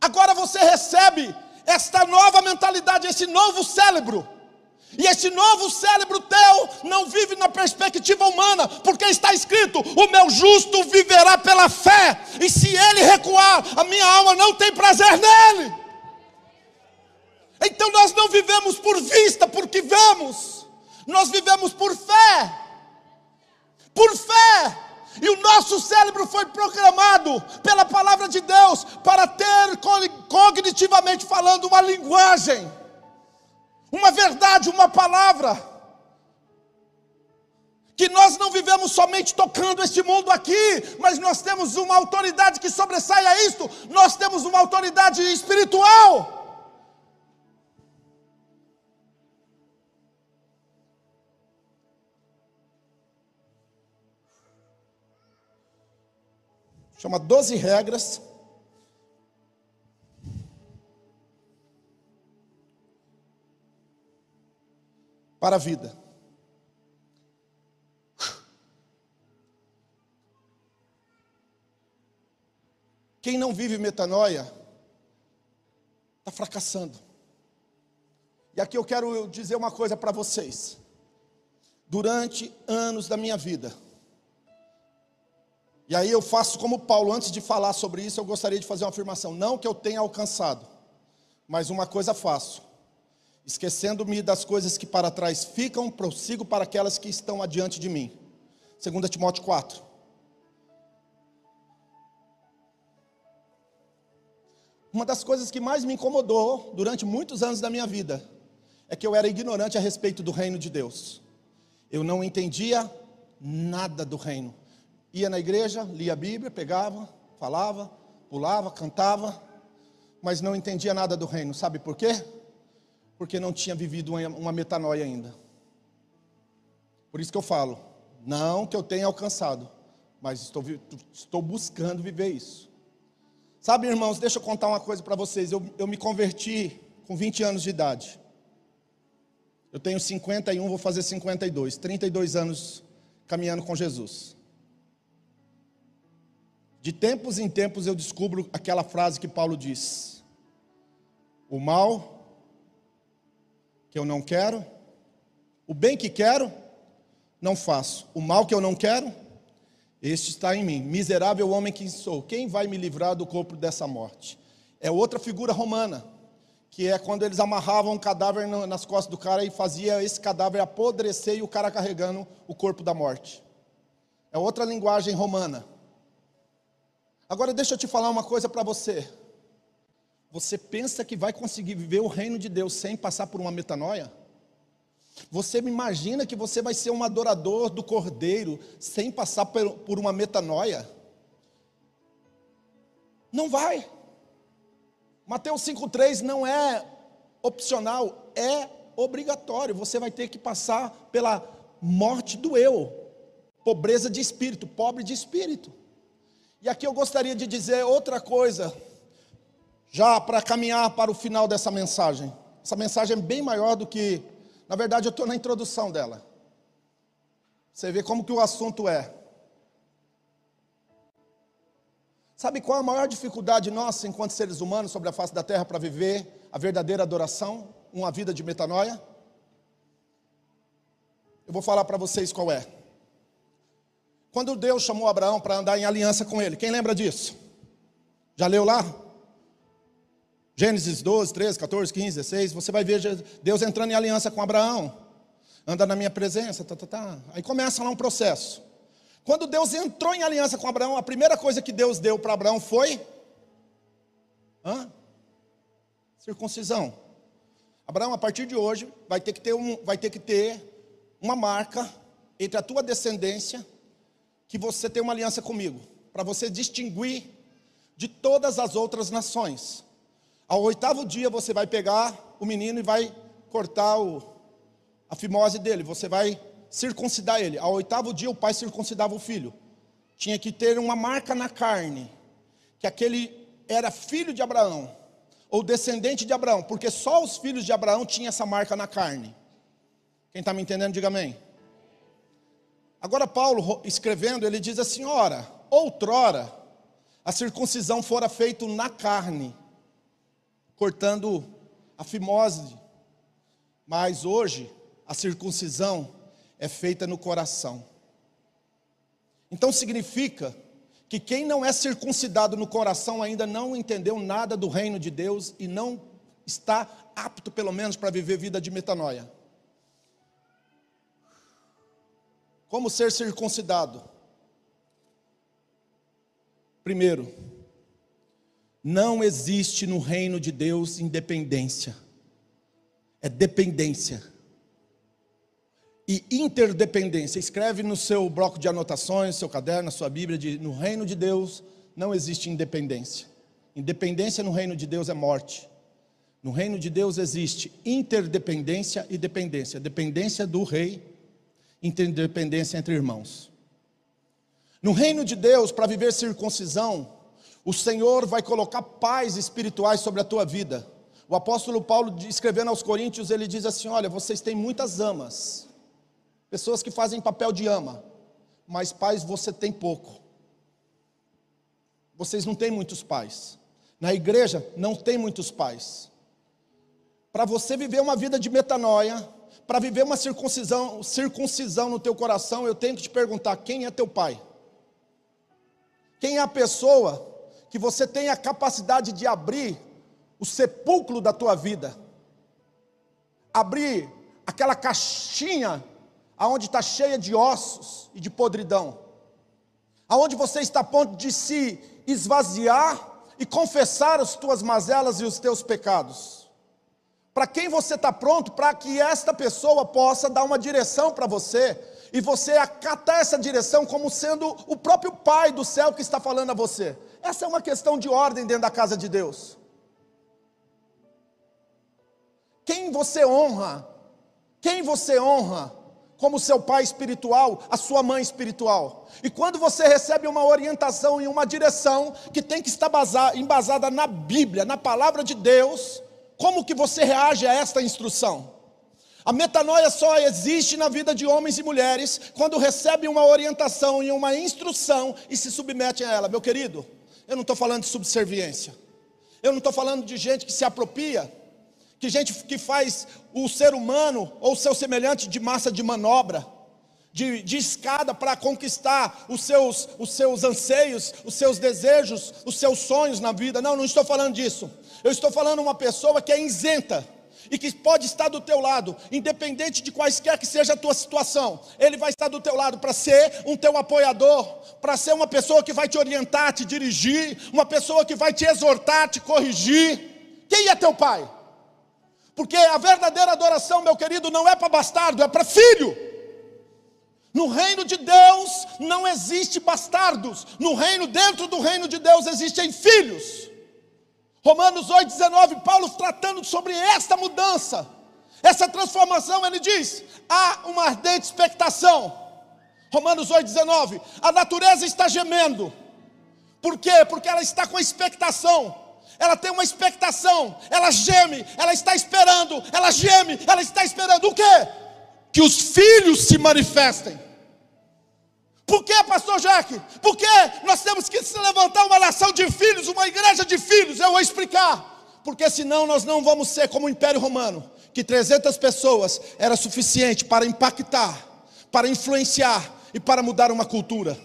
agora você recebe esta nova mentalidade, esse novo cérebro. E esse novo cérebro teu não vive na perspectiva humana, porque está escrito: o meu justo viverá pela fé, e se ele recuar, a minha alma não tem prazer nele. Então nós não vivemos por vista, porque vemos, nós vivemos por fé. Por fé. E o nosso cérebro foi programado pela palavra de Deus para ter cognitivamente falando uma linguagem, uma verdade, uma palavra. Que nós não vivemos somente tocando este mundo aqui, mas nós temos uma autoridade que sobressai a isto, nós temos uma autoridade espiritual. chama Doze Regras. Para a vida. Quem não vive metanoia está fracassando. E aqui eu quero dizer uma coisa para vocês. Durante anos da minha vida, e aí eu faço como Paulo, antes de falar sobre isso, eu gostaria de fazer uma afirmação. Não que eu tenha alcançado, mas uma coisa faço. Esquecendo-me das coisas que para trás ficam, prossigo para aquelas que estão adiante de mim. 2 Timóteo 4. Uma das coisas que mais me incomodou durante muitos anos da minha vida é que eu era ignorante a respeito do reino de Deus. Eu não entendia nada do reino ia na igreja, lia a Bíblia, pegava, falava, pulava, cantava, mas não entendia nada do reino. Sabe por quê? Porque não tinha vivido uma metanoia ainda. Por isso que eu falo, não que eu tenha alcançado, mas estou, estou buscando viver isso. Sabe, irmãos, deixa eu contar uma coisa para vocês. Eu, eu me converti com 20 anos de idade. Eu tenho 51, vou fazer 52. 32 anos caminhando com Jesus. De tempos em tempos eu descubro aquela frase que Paulo diz: O mal que eu não quero, o bem que quero, não faço. O mal que eu não quero, este está em mim. Miserável homem que sou. Quem vai me livrar do corpo dessa morte? É outra figura romana, que é quando eles amarravam um cadáver nas costas do cara e fazia esse cadáver apodrecer e o cara carregando o corpo da morte. É outra linguagem romana. Agora deixa eu te falar uma coisa para você. Você pensa que vai conseguir viver o reino de Deus sem passar por uma metanoia? Você imagina que você vai ser um adorador do Cordeiro sem passar por uma metanoia? Não vai. Mateus 5,3 não é opcional, é obrigatório. Você vai ter que passar pela morte do eu, pobreza de espírito, pobre de espírito. E aqui eu gostaria de dizer outra coisa, já para caminhar para o final dessa mensagem. Essa mensagem é bem maior do que na verdade, eu estou na introdução dela. Você vê como que o assunto é. Sabe qual a maior dificuldade nossa, enquanto seres humanos, sobre a face da terra para viver a verdadeira adoração, uma vida de metanoia? Eu vou falar para vocês qual é. Quando Deus chamou Abraão para andar em aliança com ele, quem lembra disso? Já leu lá? Gênesis 12, 13, 14, 15, 16, você vai ver Deus entrando em aliança com Abraão. Anda na minha presença, tá, tá, tá. Aí começa lá um processo. Quando Deus entrou em aliança com Abraão, a primeira coisa que Deus deu para Abraão foi Hã? circuncisão. Abraão, a partir de hoje, vai ter que ter, um, vai ter que ter uma marca entre a tua descendência, que você tem uma aliança comigo, para você distinguir de todas as outras nações. Ao oitavo dia você vai pegar o menino e vai cortar o, a fimose dele, você vai circuncidar ele. Ao oitavo dia o pai circuncidava o filho. Tinha que ter uma marca na carne, que aquele era filho de Abraão, ou descendente de Abraão, porque só os filhos de Abraão tinham essa marca na carne. Quem está me entendendo, diga amém. Agora, Paulo, escrevendo, ele diz assim: ora, outrora, a circuncisão fora feita na carne cortando a fimose. Mas hoje a circuncisão é feita no coração. Então significa que quem não é circuncidado no coração ainda não entendeu nada do reino de Deus e não está apto, pelo menos, para viver vida de metanoia. Como ser circuncidado? Primeiro, não existe no reino de Deus independência, é dependência e interdependência. Escreve no seu bloco de anotações, seu caderno, sua Bíblia, de, no reino de Deus não existe independência. Independência no reino de Deus é morte. No reino de Deus existe interdependência e dependência. Dependência do rei, interdependência entre irmãos. No reino de Deus, para viver circuncisão, o Senhor vai colocar paz espirituais sobre a tua vida. O apóstolo Paulo, escrevendo aos Coríntios, ele diz assim: Olha, vocês têm muitas amas, pessoas que fazem papel de ama, mas pais você tem pouco. Vocês não têm muitos pais. Na igreja não tem muitos pais. Para você viver uma vida de metanoia, para viver uma circuncisão, circuncisão no teu coração, eu tenho que te perguntar: quem é teu pai? Quem é a pessoa que você tenha a capacidade de abrir o sepulcro da tua vida, abrir aquela caixinha aonde está cheia de ossos e de podridão, aonde você está a ponto de se esvaziar e confessar as tuas mazelas e os teus pecados. Para quem você está pronto para que esta pessoa possa dar uma direção para você e você acatar essa direção como sendo o próprio Pai do céu que está falando a você. Essa é uma questão de ordem dentro da casa de Deus. Quem você honra? Quem você honra como seu pai espiritual, a sua mãe espiritual? E quando você recebe uma orientação e uma direção que tem que estar embasada na Bíblia, na palavra de Deus, como que você reage a esta instrução? A metanoia só existe na vida de homens e mulheres quando recebem uma orientação e uma instrução e se submetem a ela. Meu querido, eu não estou falando de subserviência. Eu não estou falando de gente que se apropria, que gente que faz o ser humano ou seu semelhante de massa de manobra, de, de escada para conquistar os seus, os seus anseios, os seus desejos, os seus sonhos na vida. Não, não estou falando disso. Eu estou falando uma pessoa que é isenta e que pode estar do teu lado, independente de quaisquer que seja a tua situação. Ele vai estar do teu lado para ser um teu apoiador, para ser uma pessoa que vai te orientar, te dirigir, uma pessoa que vai te exortar, te corrigir. Quem é teu pai? Porque a verdadeira adoração, meu querido, não é para bastardo, é para filho. No reino de Deus não existe bastardos. No reino, dentro do reino de Deus, existem filhos. Romanos 8,19, Paulo tratando sobre esta mudança, essa transformação, ele diz: há uma ardente expectação. Romanos 8,19, a natureza está gemendo. Por quê? Porque ela está com expectação. Ela tem uma expectação, ela geme, ela está esperando, ela geme, ela está esperando o quê? Que os filhos se manifestem. Por que, pastor Jack? Porque nós temos que se levantar uma nação de filhos, uma igreja de filhos. Eu vou explicar. Porque senão nós não vamos ser como o Império Romano, que 300 pessoas era suficiente para impactar, para influenciar e para mudar uma cultura.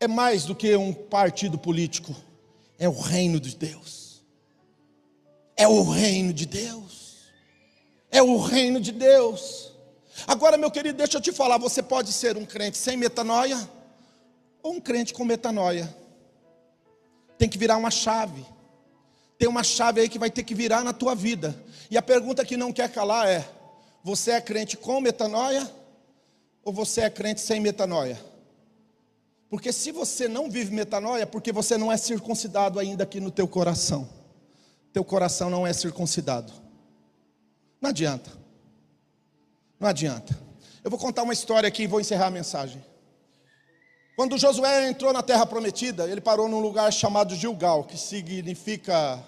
É mais do que um partido político, é o reino de Deus. É o reino de Deus. É o reino de Deus. Agora, meu querido, deixa eu te falar: você pode ser um crente sem metanoia ou um crente com metanoia. Tem que virar uma chave. Tem uma chave aí que vai ter que virar na tua vida. E a pergunta que não quer calar é: você é crente com metanoia ou você é crente sem metanoia? Porque se você não vive metanoia, é porque você não é circuncidado ainda aqui no teu coração. Teu coração não é circuncidado. Não adianta. Não adianta. Eu vou contar uma história aqui e vou encerrar a mensagem. Quando Josué entrou na terra prometida, ele parou num lugar chamado Gilgal, que significa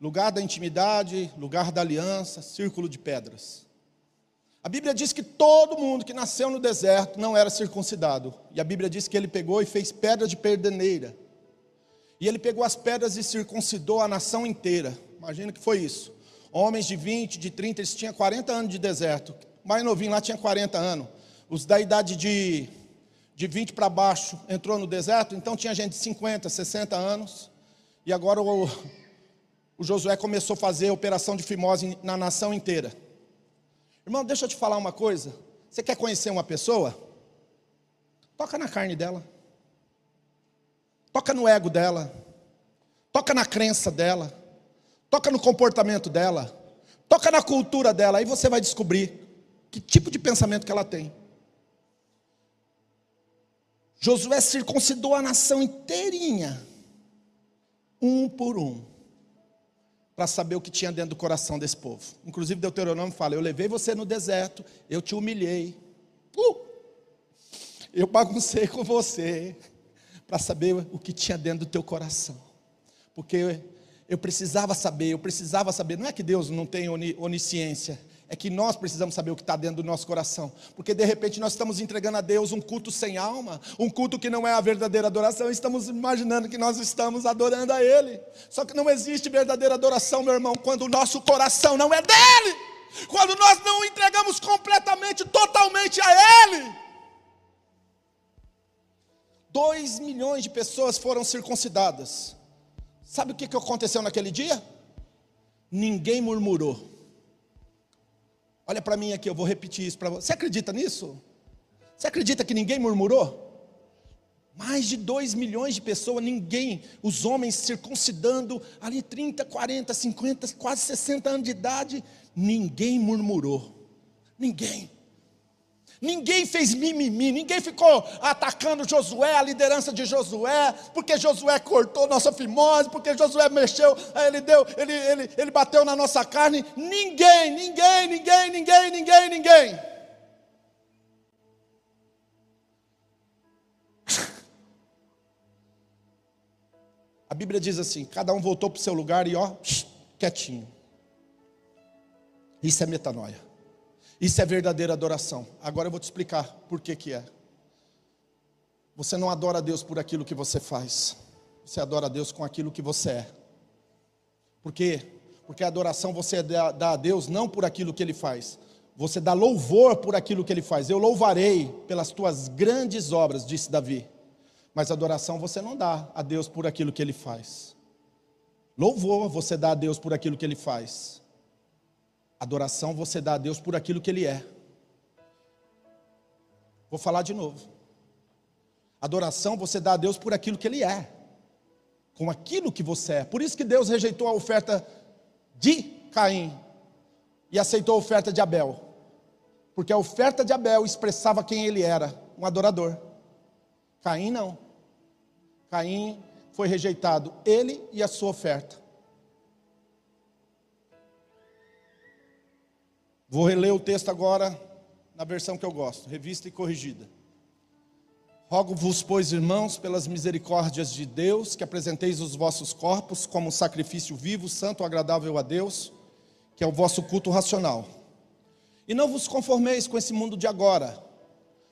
lugar da intimidade, lugar da aliança, círculo de pedras. A Bíblia diz que todo mundo que nasceu no deserto não era circuncidado. E a Bíblia diz que ele pegou e fez pedra de perdeneira. E ele pegou as pedras e circuncidou a nação inteira. Imagina que foi isso. Homens de 20, de 30, eles tinham 40 anos de deserto mais novinho lá tinha 40 anos. Os da idade de, de 20 para baixo entrou no deserto, então tinha gente de 50, 60 anos. E agora o, o Josué começou a fazer a operação de fimose na nação inteira. Irmão, deixa eu te falar uma coisa. Você quer conhecer uma pessoa? Toca na carne dela. Toca no ego dela. Toca na crença dela. Toca no comportamento dela. Toca na cultura dela. Aí você vai descobrir que tipo de pensamento que ela tem. Josué circuncidou a nação inteirinha, um por um, para saber o que tinha dentro do coração desse povo. Inclusive, Deuteronômio fala: Eu levei você no deserto, eu te humilhei, uh! eu baguncei com você, para saber o que tinha dentro do teu coração, porque eu precisava saber, eu precisava saber. Não é que Deus não tem onisciência, é que nós precisamos saber o que está dentro do nosso coração, porque de repente nós estamos entregando a Deus um culto sem alma, um culto que não é a verdadeira adoração, estamos imaginando que nós estamos adorando a Ele. Só que não existe verdadeira adoração, meu irmão, quando o nosso coração não é dele, quando nós não entregamos completamente, totalmente a Ele. Dois milhões de pessoas foram circuncidadas. Sabe o que aconteceu naquele dia? Ninguém murmurou. Olha para mim aqui, eu vou repetir isso para você. Você acredita nisso? Você acredita que ninguém murmurou? Mais de 2 milhões de pessoas, ninguém, os homens circuncidando, ali 30, 40, 50, quase 60 anos de idade, ninguém murmurou. Ninguém. Ninguém fez mimimi, ninguém ficou atacando Josué, a liderança de Josué, porque Josué cortou nossa fimose, porque Josué mexeu, ele deu, ele, ele, ele bateu na nossa carne. Ninguém, ninguém, ninguém, ninguém, ninguém, ninguém. A Bíblia diz assim: cada um voltou para o seu lugar e ó, quietinho. Isso é metanoia. Isso é verdadeira adoração. Agora eu vou te explicar por que que é. Você não adora a Deus por aquilo que você faz. Você adora a Deus com aquilo que você é. Por quê? Porque a adoração você dá a Deus não por aquilo que Ele faz, você dá louvor por aquilo que Ele faz. Eu louvarei pelas tuas grandes obras, disse Davi. Mas adoração você não dá a Deus por aquilo que Ele faz. Louvor você dá a Deus por aquilo que Ele faz. Adoração você dá a Deus por aquilo que Ele é. Vou falar de novo. Adoração você dá a Deus por aquilo que Ele é, com aquilo que você é. Por isso que Deus rejeitou a oferta de Caim e aceitou a oferta de Abel, porque a oferta de Abel expressava quem ele era, um adorador. Caim não. Caim foi rejeitado, ele e a sua oferta. Vou reler o texto agora na versão que eu gosto, revista e corrigida. Rogo-vos, pois, irmãos, pelas misericórdias de Deus, que apresenteis os vossos corpos como sacrifício vivo, santo, agradável a Deus, que é o vosso culto racional. E não vos conformeis com esse mundo de agora,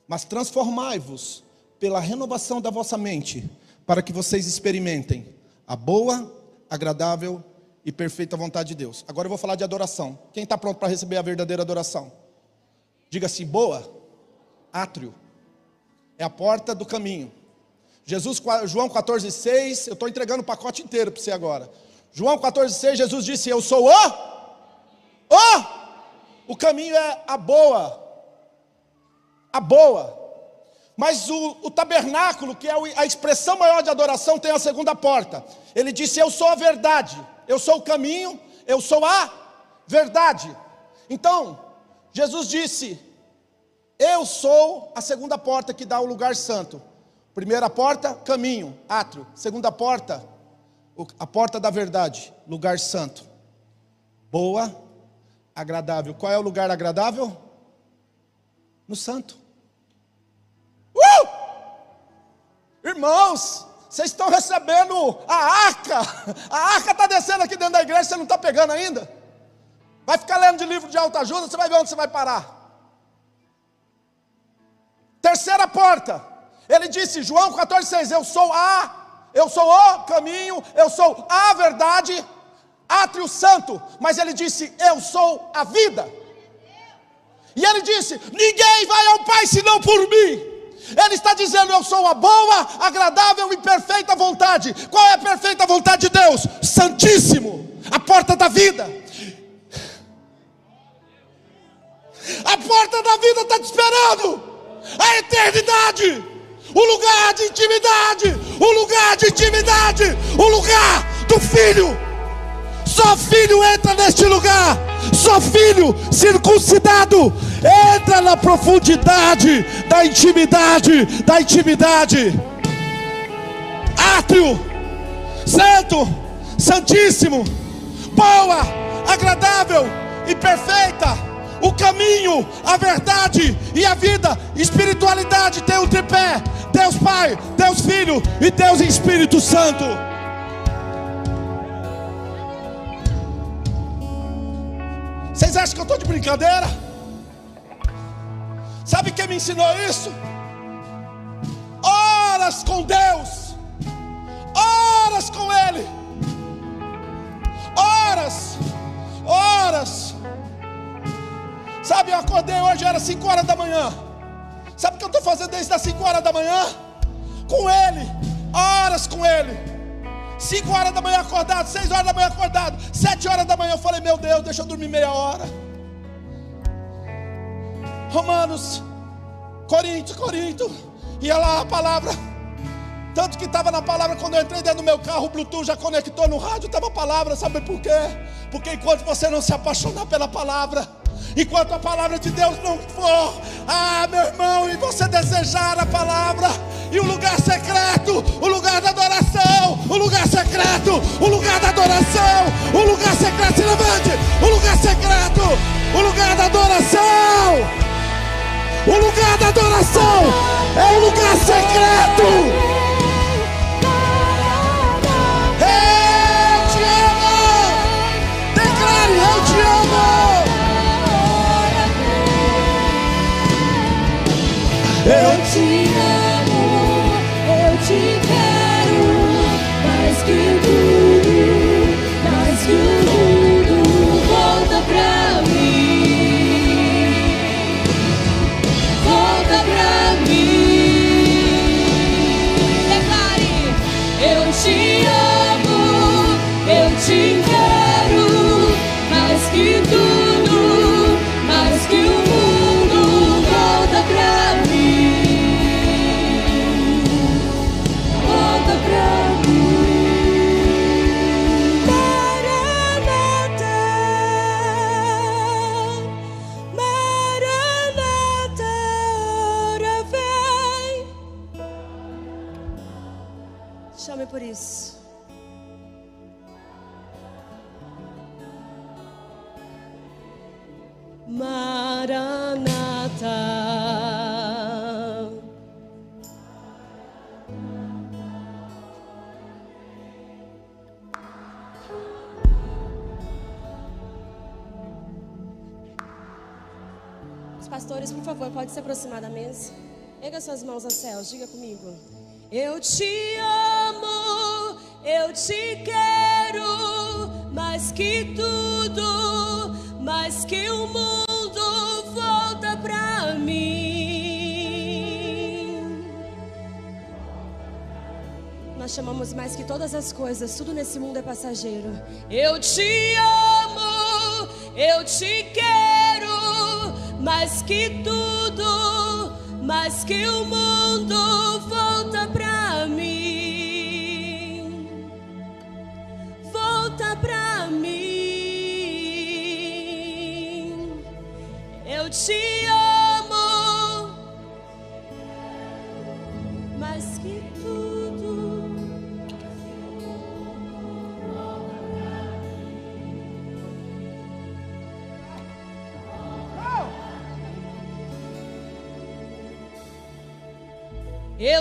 mas transformai-vos pela renovação da vossa mente, para que vocês experimentem a boa, agradável e perfeita vontade de Deus. Agora eu vou falar de adoração. Quem está pronto para receber a verdadeira adoração? Diga assim: boa, átrio é a porta do caminho. Jesus, João 14,6, eu estou entregando o pacote inteiro para você agora. João 14,6, Jesus disse: Eu sou o, o, o caminho é a boa, a boa. Mas o, o tabernáculo, que é a expressão maior de adoração, tem a segunda porta. Ele disse: Eu sou a verdade, eu sou o caminho, eu sou a verdade. Então, Jesus disse: eu sou a segunda porta que dá ao lugar santo. Primeira porta, caminho, átrio. Segunda porta, a porta da verdade, lugar santo. Boa, agradável. Qual é o lugar agradável? No santo. Uh! Irmãos, vocês estão recebendo a arca. A arca está descendo aqui dentro da igreja, você não está pegando ainda. Vai ficar lendo de livro de alta ajuda, você vai ver onde você vai parar. Terceira porta. Ele disse, João 14,6: Eu sou a, eu sou o caminho, eu sou a verdade, átrio santo. Mas ele disse, Eu sou a vida. E ele disse: Ninguém vai ao Pai senão por mim. Ele está dizendo: Eu sou a boa, agradável e perfeita vontade. Qual é a perfeita vontade de Deus? Santíssimo, a porta da vida. A porta da vida está te esperando a eternidade, o lugar de intimidade, o lugar de intimidade, o lugar do filho. Só filho entra neste lugar, só filho circuncidado entra na profundidade da intimidade, da intimidade. Átrio, santo, santíssimo, boa, agradável e perfeita o caminho, a verdade e a vida. Espiritualidade tem o tripé: Deus Pai, Deus Filho e Deus Espírito Santo. Vocês acham que eu estou de brincadeira? Sabe quem me ensinou isso? Horas com Deus, horas com Ele, horas, horas Sabe, eu acordei hoje, era 5 horas da manhã. Sabe o que eu estou fazendo desde as 5 horas da manhã? Com Ele, horas com Ele. 5 horas da manhã acordado, 6 horas da manhã acordado, 7 horas da manhã eu falei, meu Deus, deixa eu dormir meia hora. Romanos, Corinto, Corinto, ia lá a palavra. Tanto que estava na palavra, quando eu entrei dentro do meu carro, o Bluetooth já conectou no rádio, estava a palavra, sabe por quê? Porque enquanto você não se apaixonar pela palavra, enquanto a palavra de Deus não for, ah, meu irmão, e você desejar a palavra, e o lugar secreto, o lugar da adoração, o lugar secreto, o lugar da adoração, o lugar secreto, se levante, o lugar secreto, o lugar da adoração, o lugar da adoração é o lugar secreto. Eu te amo, Maranata. Os pastores, por favor, pode se aproximar da mesa. Erga suas mãos aos céus, diga comigo. Eu te amo, eu te quero, mais que tudo, mais que o mundo volta pra mim. Nós chamamos mais que todas as coisas, tudo nesse mundo é passageiro. Eu te amo, eu te quero, mais que tudo, mais que o mundo volta pra mim.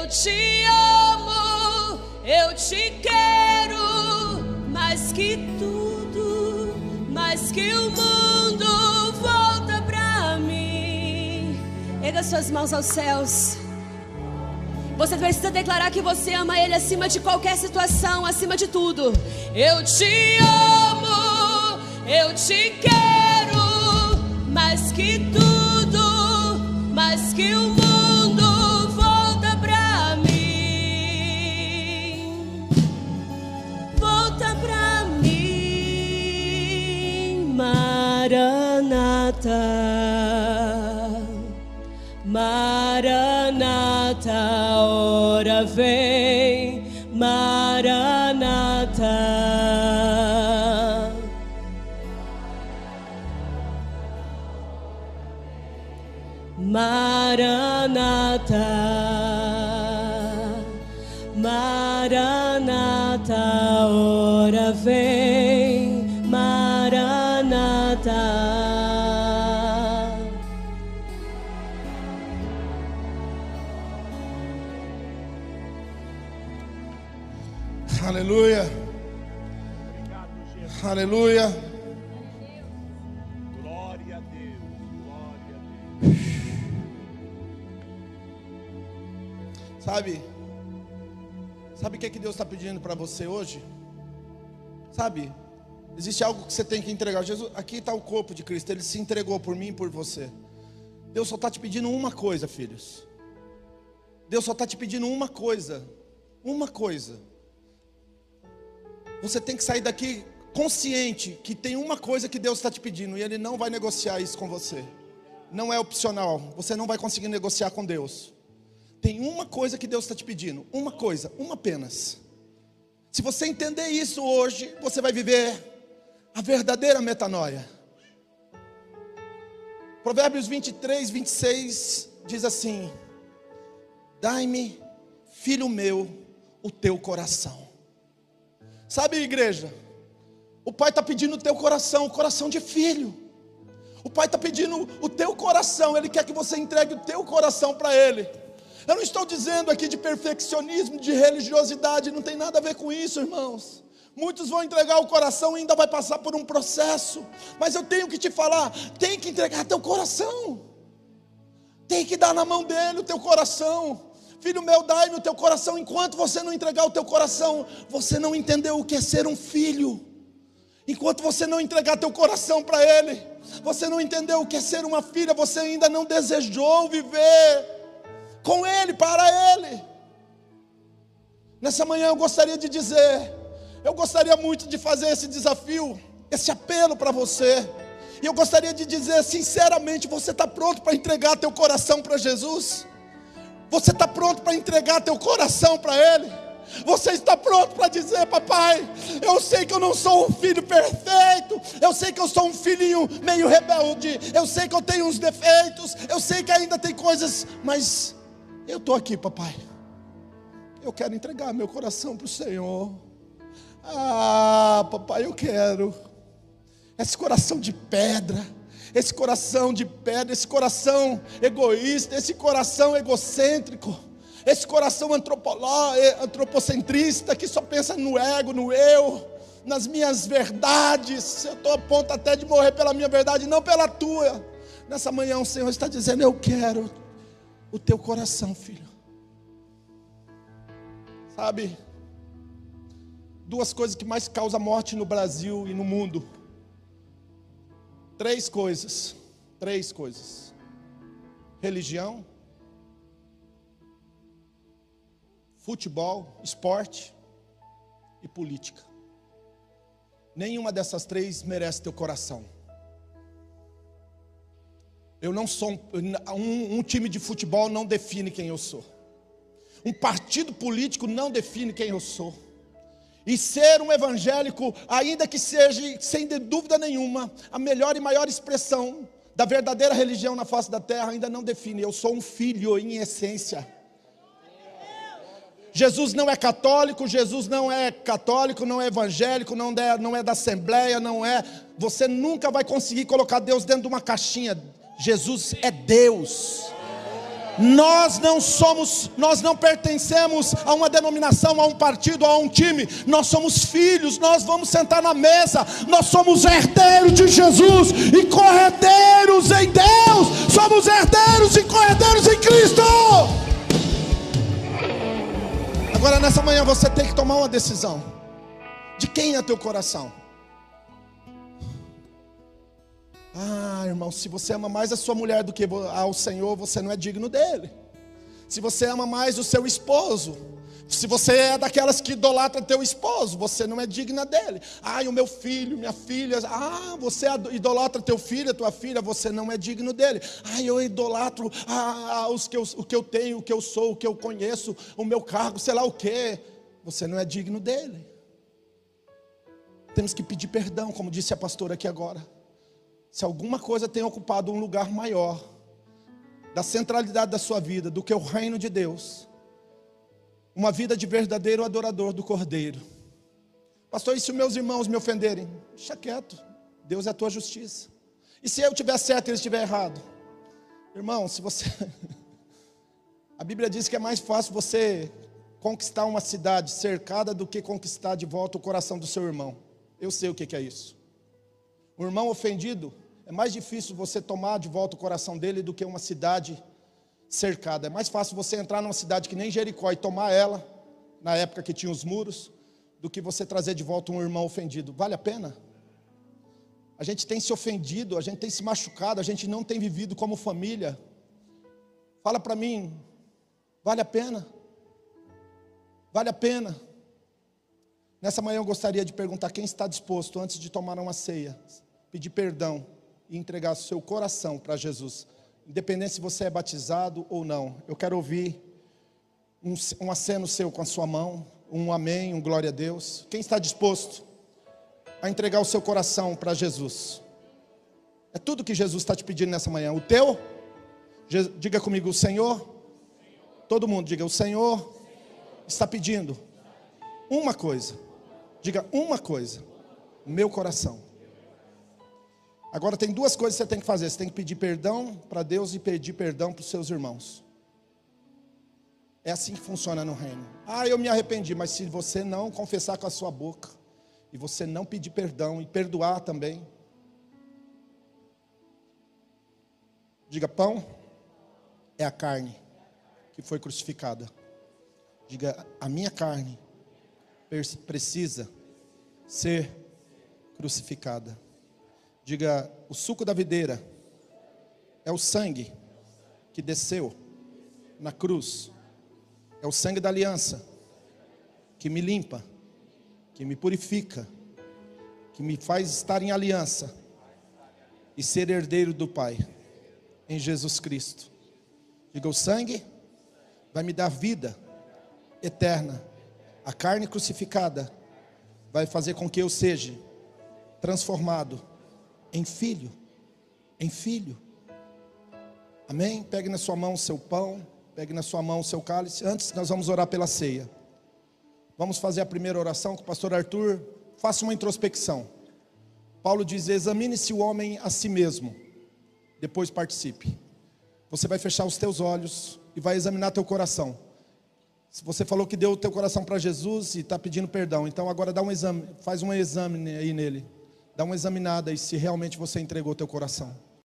Te amo, eu te quero, mais que tudo, mais que o mundo volta pra mim. Erga suas mãos aos céus. Você precisa declarar que você ama Ele acima de qualquer situação, acima de tudo. Eu te amo, eu te quero, mais que tudo, mais que o mundo Maranata. Maranata, ora vem, Maranata. Maranata, Aleluia. Glória a Deus, glória a Deus. Sabe? Sabe o que, é que Deus está pedindo para você hoje? Sabe? Existe algo que você tem que entregar. Jesus, aqui está o corpo de Cristo. Ele se entregou por mim e por você. Deus só está te pedindo uma coisa, filhos. Deus só está te pedindo uma coisa. Uma coisa. Você tem que sair daqui consciente que tem uma coisa que Deus está te pedindo e Ele não vai negociar isso com você. Não é opcional. Você não vai conseguir negociar com Deus. Tem uma coisa que Deus está te pedindo. Uma coisa, uma apenas. Se você entender isso hoje, você vai viver a verdadeira metanoia. Provérbios 23, 26 diz assim: Dai-me, filho meu, o teu coração. Sabe, igreja? O pai está pedindo o teu coração, o coração de filho. O pai está pedindo o teu coração, ele quer que você entregue o teu coração para ele. Eu não estou dizendo aqui de perfeccionismo, de religiosidade, não tem nada a ver com isso, irmãos. Muitos vão entregar o coração e ainda vai passar por um processo. Mas eu tenho que te falar, tem que entregar teu coração. Tem que dar na mão dele o teu coração. Filho meu, dai-me o teu coração. Enquanto você não entregar o teu coração, você não entendeu o que é ser um filho. Enquanto você não entregar teu coração para ele, você não entendeu o que é ser uma filha, você ainda não desejou viver com Ele, para Ele. Nessa manhã eu gostaria de dizer, eu gostaria muito de fazer esse desafio, esse apelo para você. E eu gostaria de dizer, sinceramente, você está pronto para entregar teu coração para Jesus? Você está pronto para entregar teu coração para Ele? Você está pronto para dizer, papai, eu sei que eu não sou um filho perfeito, eu sei que eu sou um filhinho meio rebelde, eu sei que eu tenho uns defeitos, eu sei que ainda tem coisas, mas eu estou aqui, papai. Eu quero entregar meu coração para o Senhor. Ah, papai, eu quero. Esse coração de pedra, esse coração de pedra, esse coração egoísta, esse coração egocêntrico, esse coração antropocentrista que só pensa no ego, no eu, nas minhas verdades. Eu estou a ponto até de morrer pela minha verdade, não pela tua. Nessa manhã o Senhor está dizendo: Eu quero o teu coração, filho. Sabe? Duas coisas que mais causam morte no Brasil e no mundo. Três coisas. Três coisas: religião, futebol, esporte e política. Nenhuma dessas três merece teu coração. Eu não sou um, um, time de futebol não define quem eu sou. Um partido político não define quem eu sou. E ser um evangélico, ainda que seja, sem dúvida nenhuma, a melhor e maior expressão da verdadeira religião na face da terra, ainda não define. Eu sou um filho em essência. Jesus não é católico, Jesus não é católico, não é evangélico, não é, não é da assembleia, não é. Você nunca vai conseguir colocar Deus dentro de uma caixinha. Jesus é Deus. Nós não somos, nós não pertencemos a uma denominação, a um partido, a um time. Nós somos filhos, nós vamos sentar na mesa. Nós somos herdeiros de Jesus e corredeiros em Deus. Somos herdeiros e corredeiros em Cristo. Agora nessa manhã você tem que tomar uma decisão. De quem é teu coração? Ah, irmão, se você ama mais a sua mulher do que ao Senhor, você não é digno dele. Se você ama mais o seu esposo, se você é daquelas que idolatra teu esposo, você não é digna dele. Ai, o meu filho, minha filha, ah, você idolatra teu filho, tua filha, você não é digno dele. Ai, eu idolatro ah, os que eu, o que eu tenho, o que eu sou, o que eu conheço, o meu cargo, sei lá o que. Você não é digno dele. Temos que pedir perdão, como disse a pastora aqui agora. Se alguma coisa tem ocupado um lugar maior da centralidade da sua vida do que o reino de Deus, uma vida de verdadeiro adorador do Cordeiro. Pastor, e se meus irmãos me ofenderem? Deixa quieto, Deus é a tua justiça. E se eu tiver certo e eles estiver errado? Irmão, se você. a Bíblia diz que é mais fácil você conquistar uma cidade cercada do que conquistar de volta o coração do seu irmão. Eu sei o que é isso. O irmão ofendido, é mais difícil você tomar de volta o coração dele do que uma cidade cercada. É mais fácil você entrar numa cidade que nem Jericó e tomar ela, na época que tinha os muros, do que você trazer de volta um irmão ofendido. Vale a pena? A gente tem se ofendido, a gente tem se machucado, a gente não tem vivido como família. Fala para mim, vale a pena? Vale a pena? Nessa manhã eu gostaria de perguntar quem está disposto, antes de tomar uma ceia, pedir perdão e entregar seu coração para Jesus independente se você é batizado ou não. Eu quero ouvir um, um aceno seu com a sua mão, um amém, um glória a Deus. Quem está disposto a entregar o seu coração para Jesus? É tudo que Jesus está te pedindo nessa manhã. O teu? Diga comigo, o Senhor. Todo mundo diga, o Senhor está pedindo uma coisa. Diga uma coisa. Meu coração. Agora tem duas coisas que você tem que fazer: você tem que pedir perdão para Deus e pedir perdão para os seus irmãos. É assim que funciona no reino. Ah, eu me arrependi, mas se você não confessar com a sua boca, e você não pedir perdão e perdoar também, diga: pão é a carne que foi crucificada. Diga: a minha carne precisa ser crucificada. Diga: o suco da videira é o sangue que desceu na cruz, é o sangue da aliança que me limpa, que me purifica, que me faz estar em aliança e ser herdeiro do Pai em Jesus Cristo. Diga: o sangue vai me dar vida eterna, a carne crucificada vai fazer com que eu seja transformado em filho, em filho. Amém? Pegue na sua mão o seu pão, Pegue na sua mão o seu cálice. Antes, nós vamos orar pela ceia. Vamos fazer a primeira oração com o pastor Arthur. Faça uma introspecção. Paulo diz: examine-se o homem a si mesmo, depois participe. Você vai fechar os teus olhos e vai examinar teu coração. Se você falou que deu o teu coração para Jesus e está pedindo perdão, então agora dá um exame, faz um exame aí nele. Dá uma examinada aí se realmente você entregou teu coração.